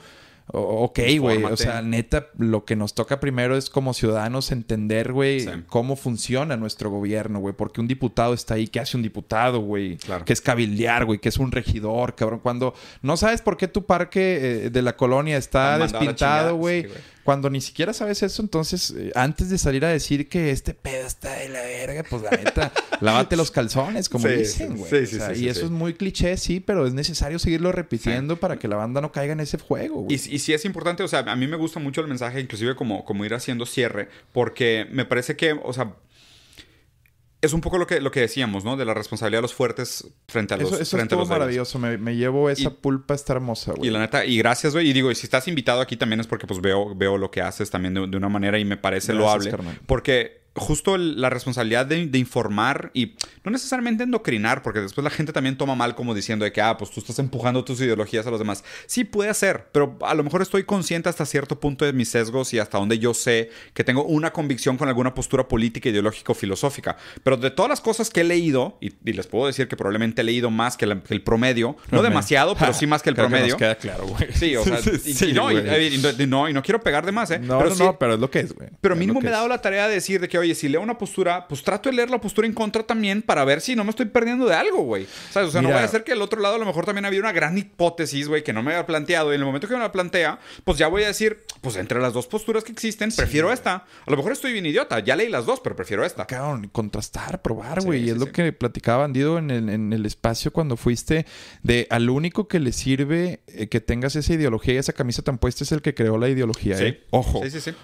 Ok, güey. O sea, neta, lo que nos toca primero es como ciudadanos entender, güey, cómo funciona nuestro gobierno, güey. Porque un diputado está ahí. ¿Qué hace un diputado, güey? Claro. Que es cabildear, güey. Que es un regidor, cabrón. Cuando no sabes por qué tu parque eh, de la colonia está despintado, güey cuando ni siquiera sabes eso, entonces, eh, antes de salir a decir que este pedo está de la verga, pues la neta, lávate los calzones, como dicen, güey. Sí, sí, y eso es muy cliché, sí, pero es necesario seguirlo repitiendo para que la banda no caiga en ese juego, güey. Y, y sí es importante, o sea, a mí me gusta mucho el mensaje, inclusive como, como ir haciendo cierre, porque me parece que, o sea, es un poco lo que, lo que decíamos, ¿no? De la responsabilidad de los fuertes frente a los Eso, eso frente es maravilloso. Me, me, llevo esa pulpa, está hermosa, güey. Y la neta, y gracias, güey. Y digo, y si estás invitado aquí también es porque pues veo, veo lo que haces también de, una manera y me parece loable. Porque justo la responsabilidad de, informar y no necesariamente endocrinar, porque después la gente también toma mal como diciendo de que, ah, pues tú estás empujando tus ideologías a los demás. Sí, puede ser, pero a lo mejor estoy consciente hasta cierto punto de mis sesgos y hasta donde yo sé que tengo una convicción con alguna postura política, ideológica o filosófica. Pero de todas las cosas que he leído, y, les puedo decir que probablemente he leído más que, el promedio, no demasiado, pero sí más que el promedio. queda claro, güey. Sí, o sea, y, no, y, no, quiero pegar de más, ¿eh? No, pero no, pero es lo que es, güey. Pero mínimo me he dado la tarea de decir de que, oye, si leo una postura, pues trato de leer la postura en contra también para ver si no me estoy perdiendo de algo, güey. O sea, no vaya a ser que el otro lado a lo mejor también había una gran hipótesis, güey, que no me había planteado. Y en el momento que me la plantea, pues ya voy a decir, pues entre las dos posturas que existen, prefiero esta. A lo mejor estoy bien idiota, ya leí las dos, pero prefiero esta. Claro, contrastar, probar, güey. y es lo que platicaba Bandido en el, en el, espacio cuando fuiste, de al único que le sirve eh, que tengas esa ideología y esa camisa tan puesta es el que creó la ideología, ¿eh? Ojo.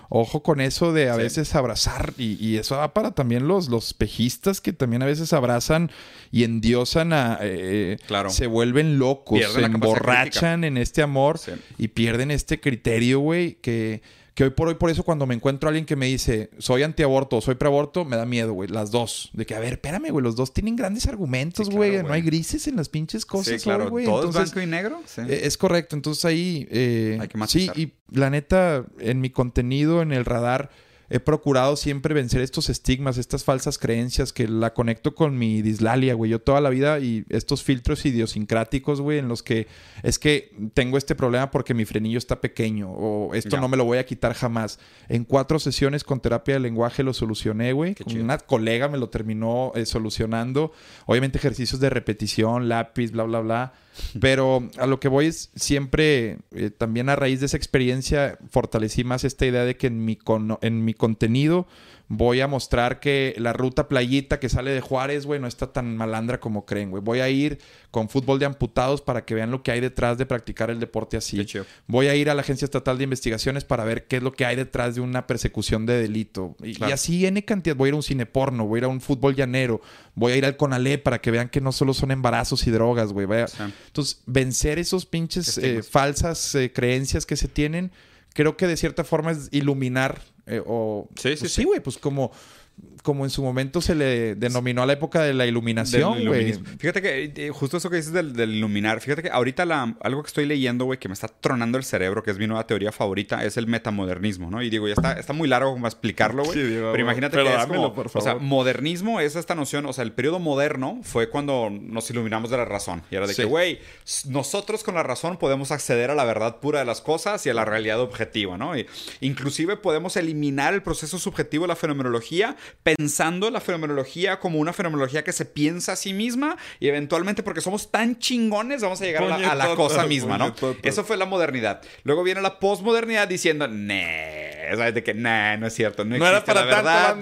Ojo con eso de a veces abrazar y, y eso va para también los, los pejistas que también a veces abrazan y endiosan a... Eh, claro. Se vuelven locos, se emborrachan en este amor y pierden este criterio, güey, que que hoy por hoy, por eso, cuando me encuentro a alguien que me dice, soy antiaborto o soy preaborto, me da miedo, güey. Las dos. De que, a ver, espérame, güey. Los dos tienen grandes argumentos, güey. no hay grises en las pinches cosas, claro. güey. Todo es blanco y negro. Eh, es correcto. Entonces ahí. Eh, hay que Sí, y la neta, en mi contenido, en el radar he procurado siempre vencer estos estigmas, estas falsas creencias que la conecto con mi dislalia, güey. Yo toda la vida y estos filtros idiosincráticos, güey, en los que es que tengo este problema porque mi frenillo está pequeño o esto no me lo voy a quitar jamás. En cuatro sesiones con terapia de lenguaje lo solucioné, güey. Con una colega me lo terminó eh, solucionando. Obviamente ejercicios de repetición, lápiz, bla, bla, bla. Pero a lo que voy es siempre, eh, también a raíz de esa experiencia, fortalecí más esta idea de que en mi, en mi contenido voy a mostrar que la ruta playita que sale de Juárez, güey, no está tan malandra como creen, güey. Voy a ir con fútbol de amputados para que vean lo que hay detrás de practicar el deporte así. Voy a ir a la Agencia Estatal de Investigaciones para ver qué es lo que hay detrás de una persecución de delito. Y, así en cantidad. Voy a ir a un cine porno, voy a ir a un fútbol llanero, voy a ir al Conalé para que vean que no solo son embarazos y drogas, güey. Entonces, vencer esos pinches eh, falsas eh, creencias que se tienen creo que de cierta forma es iluminar eh, o, sí, sí, pues sí, güey, pues como como en su momento se le denominó a la época de la iluminación, güey. Fíjate que eh, justo eso que dices del, iluminar, fíjate que ahorita la, algo que estoy leyendo, güey, que me está tronando el cerebro, que es mi nueva teoría favorita, es el metamodernismo, ¿no? Y digo, ya está, está muy largo como explicarlo, güey. pero imagínate que es como, o sea, modernismo es esta noción, o sea, el periodo moderno fue cuando nos iluminamos de la razón. Y era de que, güey, nosotros con la razón podemos acceder a la verdad pura de las cosas y a la realidad objetiva, ¿no? Y inclusive podemos eliminar el proceso subjetivo de la fenomenología pensando la fenomenología como una fenomenología que se piensa a sí misma y eventualmente porque somos tan chingones vamos a llegar a la, cosa misma, ¿no? Eso fue la modernidad. Luego viene la posmodernidad diciendo, nee, ¿sabes? De que, nah, no es cierto, no, existe la verdad,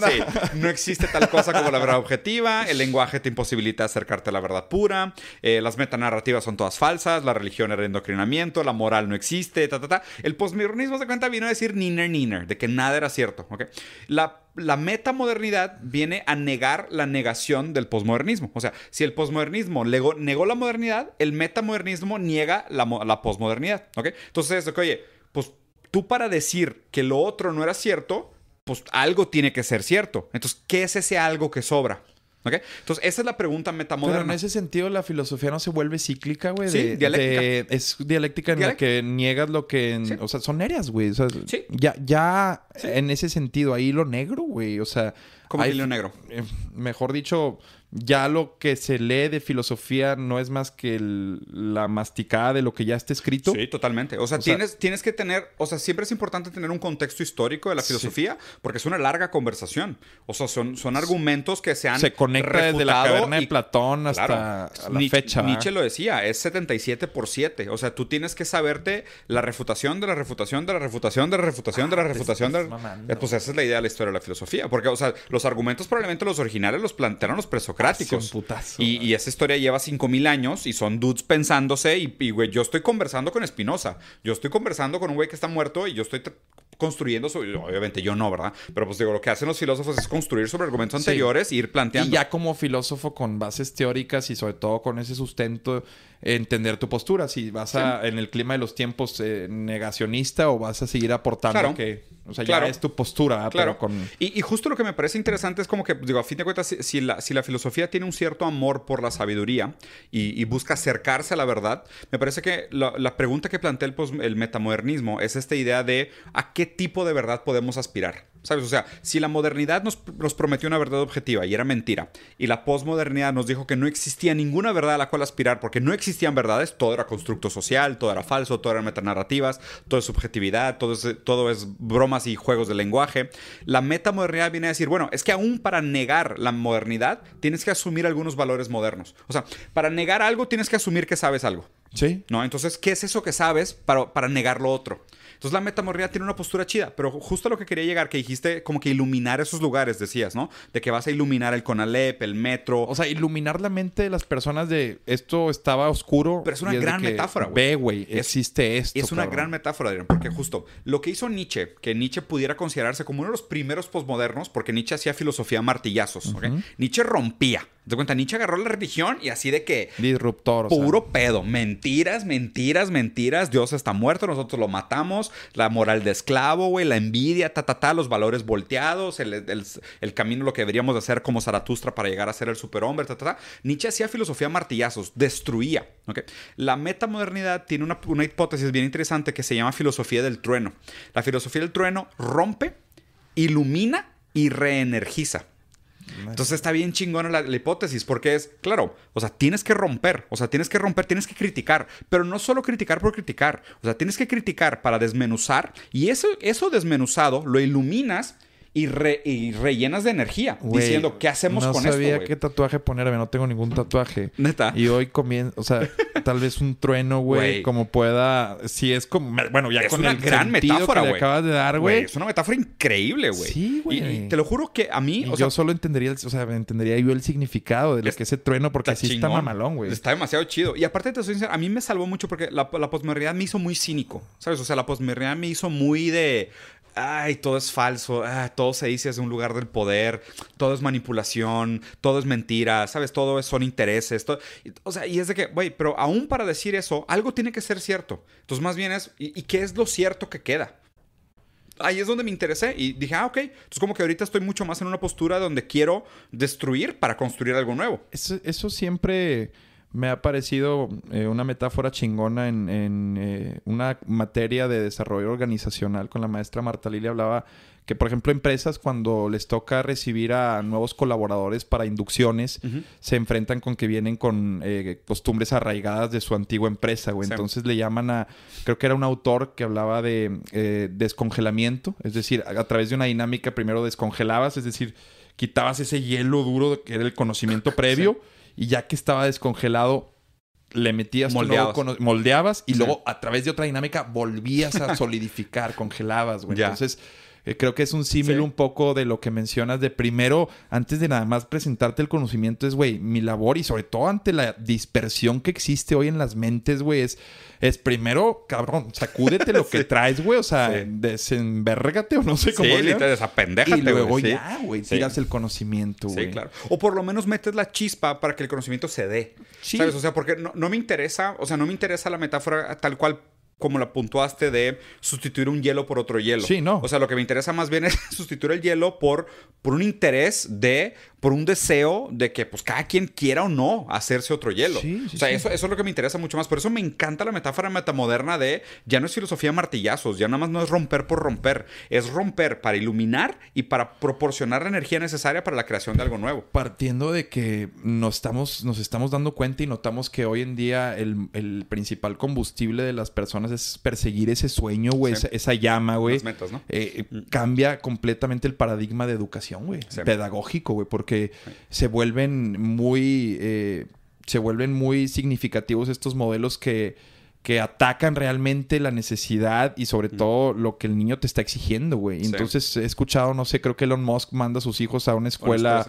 no existe tal cosa como la verdad objetiva, el lenguaje te imposibilita acercarte a la verdad pura, eh, las metanarrativas son todas falsas, la religión era endocrinamiento, la moral no existe, ta, ta, ta. El posmodernismo se cuenta vino a decir niner, niner, de que nada era cierto, ¿ok? La la metamodernidad viene a negar la negación del posmodernismo. O sea, si el posmodernismo negó, la modernidad, el metamodernismo niega la, la posmodernidad. ¿Ok? Entonces, oye, pues tú para decir que lo otro no era cierto, pues algo tiene que ser cierto. Entonces, ¿qué es ese algo que sobra? Entonces, esa es la pregunta metamoderna. Pero en ese sentido, la filosofía no se vuelve cíclica, güey. Sí, dialéctica. es dialéctica en la que niegas lo que... O sea, son áreas, güey. O sea, sí. Ya, ya en ese sentido, ahí lo negro, güey. O sea... ¿Cómo hay, lo negro? Eh, mejor dicho, ya lo que se lee de filosofía no es más que la masticada de lo que ya está escrito. Sí, totalmente. O sea, tienes, tienes que tener, o sea, siempre es importante tener un contexto histórico de la filosofía porque es una larga conversación. O sea, son, son argumentos que se han Se conecta desde la caverna de Platón hasta la fecha. Nietzsche lo decía, es 77 por 7. O sea, tú tienes que saberte la refutación de la refutación de la refutación de la refutación de la ah, refutación de la... Eh, pues esa es la idea de la historia de la filosofía. Porque, o sea, los argumentos probablemente los originales los plantearon los presocráticos y, esa historia lleva 5000 años y son dudes pensándose. Y, güey, yo estoy conversando con Espinosa. Yo estoy conversando con un güey que está muerto y yo estoy construyendo sobre. Obviamente yo no, ¿verdad? Pero pues digo, lo que hacen los filósofos es construir sobre argumentos anteriores e ir planteando. Y ya como filósofo con bases teóricas y sobre todo con ese sustento entender tu postura. Si vas a, en el clima de los tiempos, eh, negacionista o vas a seguir aportando que, o sea, ya es tu postura. Claro. con... y, justo lo que me parece interesante es como que, digo, a fin de cuentas, si, la, si la, filosofía tiene un cierto amor por la sabiduría y, busca acercarse a la verdad, me parece que la, pregunta que plantea el, el metamodernismo es esta idea de a qué tipo de verdad podemos aspirar. ¿Sabes? O sea, si la modernidad nos, nos, prometió una verdad objetiva y era mentira, y la posmodernidad nos dijo que no existía ninguna verdad a la cual aspirar porque no existían verdades, todo era constructo social, todo era falso, todo eran metanarrativas, todo es subjetividad, todo es, todo es bromas y juegos de lenguaje, la metamodernidad viene a decir, bueno, es que aún para negar la modernidad tienes que asumir algunos valores modernos. O sea, para negar algo tienes que asumir que sabes algo. Sí. ¿No? Entonces, ¿qué es eso que sabes para, para negar lo otro? Entonces la metamorrea tiene una postura chida, pero justo a lo que quería llegar, que dijiste como que iluminar esos lugares, decías, ¿no? De que vas a iluminar el Conalep, el metro. O sea, iluminar la mente de las personas de esto estaba oscuro. Pero es una gran metáfora, güey. Ve, güey, existe esto. Es una gran metáfora, Adrián, porque justo lo que hizo Nietzsche, que Nietzsche pudiera considerarse como uno de los primeros posmodernos, porque Nietzsche hacía filosofía martillazos, ¿ok? Nietzsche rompía. ¿Te cuenta? Nietzsche agarró la religión y así de que. Disruptor. Puro pedo. Mentiras, mentiras, mentiras. Dios está muerto, nosotros lo matamos. La moral de esclavo, güey. La envidia, ta, ta, ta. Los valores volteados. El, el, camino, lo que deberíamos de hacer como Zaratustra para llegar a ser el superhombre, ta, ta, ta. Nietzsche hacía filosofía martillazos. Destruía. ¿okay? La metamodernidad tiene una, una hipótesis bien interesante que se llama filosofía del trueno. La filosofía del trueno rompe, ilumina y reenergiza. Entonces está bien chingona la, hipótesis, porque es, claro, o sea, tienes que romper, o sea, tienes que romper, tienes que criticar, pero no solo criticar por criticar, o sea, tienes que criticar para desmenuzar y eso, eso desmenuzado lo iluminas y, rellenas de energía diciendo, ¿qué hacemos con esto? No sabía qué tatuaje ponerme, no tengo ningún tatuaje. Neta. Y hoy comienzo, o sea, tal vez un trueno, güey, como pueda. Si es como. Bueno, ya con una gran metáfora, güey. acabas de dar, güey. Es una metáfora increíble, güey. Sí, güey. Y, te lo juro que a mí. yo solo entendería, o sea, entendería yo el significado de lo que ese trueno, porque así está mamalón, güey. Está demasiado chido. Y aparte, te soy sincero, a mí me salvó mucho porque la, la posmodernidad me hizo muy cínico, ¿sabes? O sea, la posmodernidad me hizo muy de ay, todo es falso, ah, todo se dice desde un lugar del poder, todo es manipulación, todo es mentira, ¿sabes? Todo son intereses. o sea, y es de que, güey, pero aún para decir eso, algo tiene que ser cierto. Entonces, más bien es, ¿y, qué es lo cierto que queda? Ahí es donde me interesé y dije, ah, ok. Entonces, como que ahorita estoy mucho más en una postura donde quiero destruir para construir algo nuevo. Eso, eso siempre me ha parecido eh, una metáfora chingona en, eh, una materia de desarrollo organizacional. Con la maestra Marta Lili hablaba que por ejemplo empresas cuando les toca recibir a nuevos colaboradores para inducciones se enfrentan con que vienen con eh, costumbres arraigadas de su antigua empresa güey. entonces le llaman a creo que era un autor que hablaba de descongelamiento. Es decir a, través de una dinámica primero descongelabas es decir quitabas ese hielo duro que era el conocimiento previo y ya que estaba descongelado, le metías moldeabas, moldeabas y luego a través de otra dinámica volvías a solidificar, congelabas, güey. Entonces, eh, creo que es un símil un poco de lo que mencionas de primero, antes de nada más presentarte el conocimiento, es, güey, mi labor y sobre todo ante la dispersión que existe hoy en las mentes, güey, es, es primero, cabrón, sacúdete lo que traes, güey, o sea, desenvérgate o no sé cómo. Sí, Y luego ya, güey, tiras el conocimiento, güey. Sí, claro. O por lo menos metes la chispa para que el conocimiento se dé. ¿Sabes? O sea, porque no, no me interesa, o sea, no me interesa la metáfora tal cual como la puntuaste de sustituir un hielo por otro hielo. Sí, no. O sea, lo que me interesa más bien es sustituir el hielo por, por un interés de, por un deseo de que pues cada quien quiera o no hacerse otro hielo. Sí, sí, o sea, Eso, eso es lo que me interesa mucho más. Por eso me encanta la metáfora metamoderna de ya no es filosofía martillazos, ya nada más no es romper por romper, es romper para iluminar y para proporcionar la energía necesaria para la creación de algo nuevo. Partiendo de que nos estamos, nos estamos dando cuenta y notamos que hoy en día el, el principal combustible de las personas es perseguir ese sueño, güey, esa, llama, güey. ¿no? Eh, mm. cambia completamente el paradigma de educación, güey. Pedagógico, güey, porque se vuelven muy... Eh, se vuelven muy significativos estos modelos que que atacan realmente la necesidad y sobre todo lo que el niño te está exigiendo, güey. Entonces he escuchado, no sé, creo que Elon Musk manda a sus hijos a una escuela.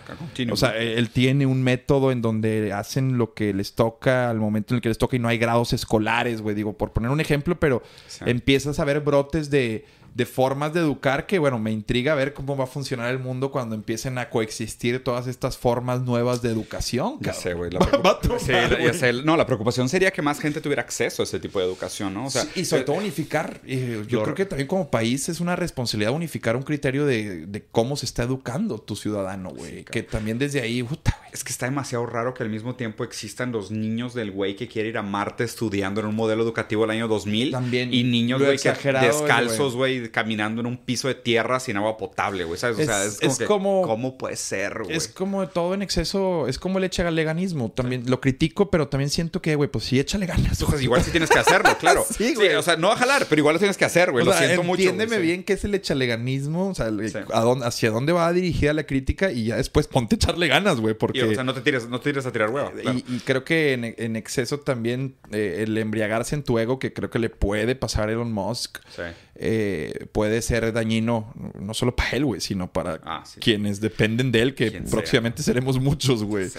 o sea, él tiene un método en donde hacen lo que les toca al momento en el que les toca y no hay grados escolares, güey. Digo, por poner un ejemplo, pero empiezas a ver brotes de de formas de educar que, bueno, me intriga ver cómo va a funcionar el mundo cuando empiecen a coexistir todas estas formas nuevas de educación. Ya sé, güey. No, la preocupación sería que más gente tuviera acceso a ese tipo de educación, ¿no? O sea, y sobre todo unificar. yo creo que también como país es una responsabilidad unificar un criterio de, cómo se está educando tu ciudadano, güey. que también desde ahí, puta, Es que está demasiado raro que al mismo tiempo existan los niños del güey que quiere ir a Marte estudiando en un modelo educativo del año 2000. También. Y niños, güey, descalzos, güey caminando en un piso de tierra sin agua potable, güey. ¿Sabes? O sea, es, como, ¿Cómo puede ser, güey? Es como todo en exceso. Es como el echaleganismo. También lo critico, pero también siento que, güey, pues sí, échale ganas. Pues igual sí tienes que hacerlo, claro. sí, güey. o sea, no va a jalar, pero igual lo tienes que hacer, güey. lo siento mucho. Entiéndeme bien qué es el echaleganismo. O sea, a dónde, hacia dónde va dirigida la crítica y ya después ponte a echarle ganas, güey. Porque... o sea, no te tires, no te tires a tirar huevo. Y, creo que en, exceso también eh, el embriagarse en tu ego, que creo que le puede pasar a Elon Musk. Sí. Eh, puede ser dañino no solo para él, güey, sino para ah, quienes dependen de él, que próximamente seremos muchos, güey.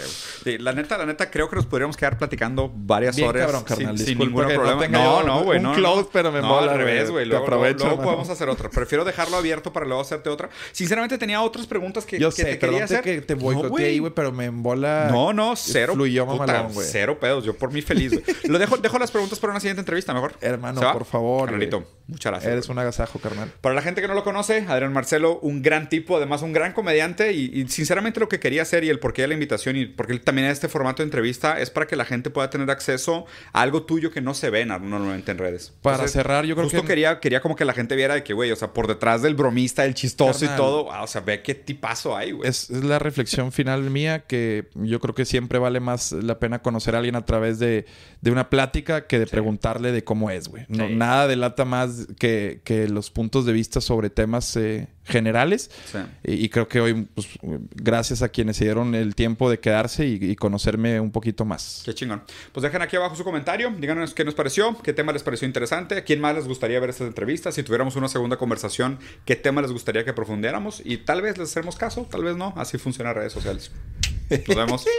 la neta, la neta, creo que nos podríamos quedar platicando varias horas cabrón, carnal, sin, ningún problema. No, no, güey. Un, close, pero me mola. al revés, güey. Luego, luego, podemos hacer otra. Prefiero dejarlo abierto para luego hacerte otra. Sinceramente, tenía otras preguntas que, Yo que sé, te quería hacer. que te voy no, ahí, güey, pero me embola. No, no, cero. Fluyó mamalón, güey. Cero pedos. Yo por mí feliz, güey. Lo dejo, dejo las preguntas para una siguiente entrevista, mejor. Hermano, por favor. muchas gracias. Eres un agasajo, carnal. Para la gente que no lo conoce, Adrián Marcelo, un gran tipo, además un gran comediante y, sinceramente lo que quería hacer y el porqué de la invitación y porque él también este formato de entrevista es para que la gente pueda tener acceso a algo tuyo que no se ve normalmente en redes. Para cerrar, yo creo justo que... quería, quería como que la gente viera de que, güey, o sea, por detrás del bromista, el chistoso y todo, ah, o sea, ve qué tipazo hay, güey. Es, la reflexión final mía que yo creo que siempre vale más la pena conocer a alguien a través de, una plática que de preguntarle de cómo es, güey. No, Nada delata más que, que, los puntos de vista sobre temas eh, generales. Y, creo que hoy, pues, gracias a quienes se dieron el tiempo de quedarse y, conocerme un poquito más. Qué chingón. Pues dejen aquí abajo su comentario, díganos qué nos pareció, qué tema les pareció interesante, a quién más les gustaría ver estas entrevistas, si tuviéramos una segunda conversación, qué tema les gustaría que profundáramos y tal vez les hacemos caso, tal vez no. Así funciona redes sociales. Nos vemos.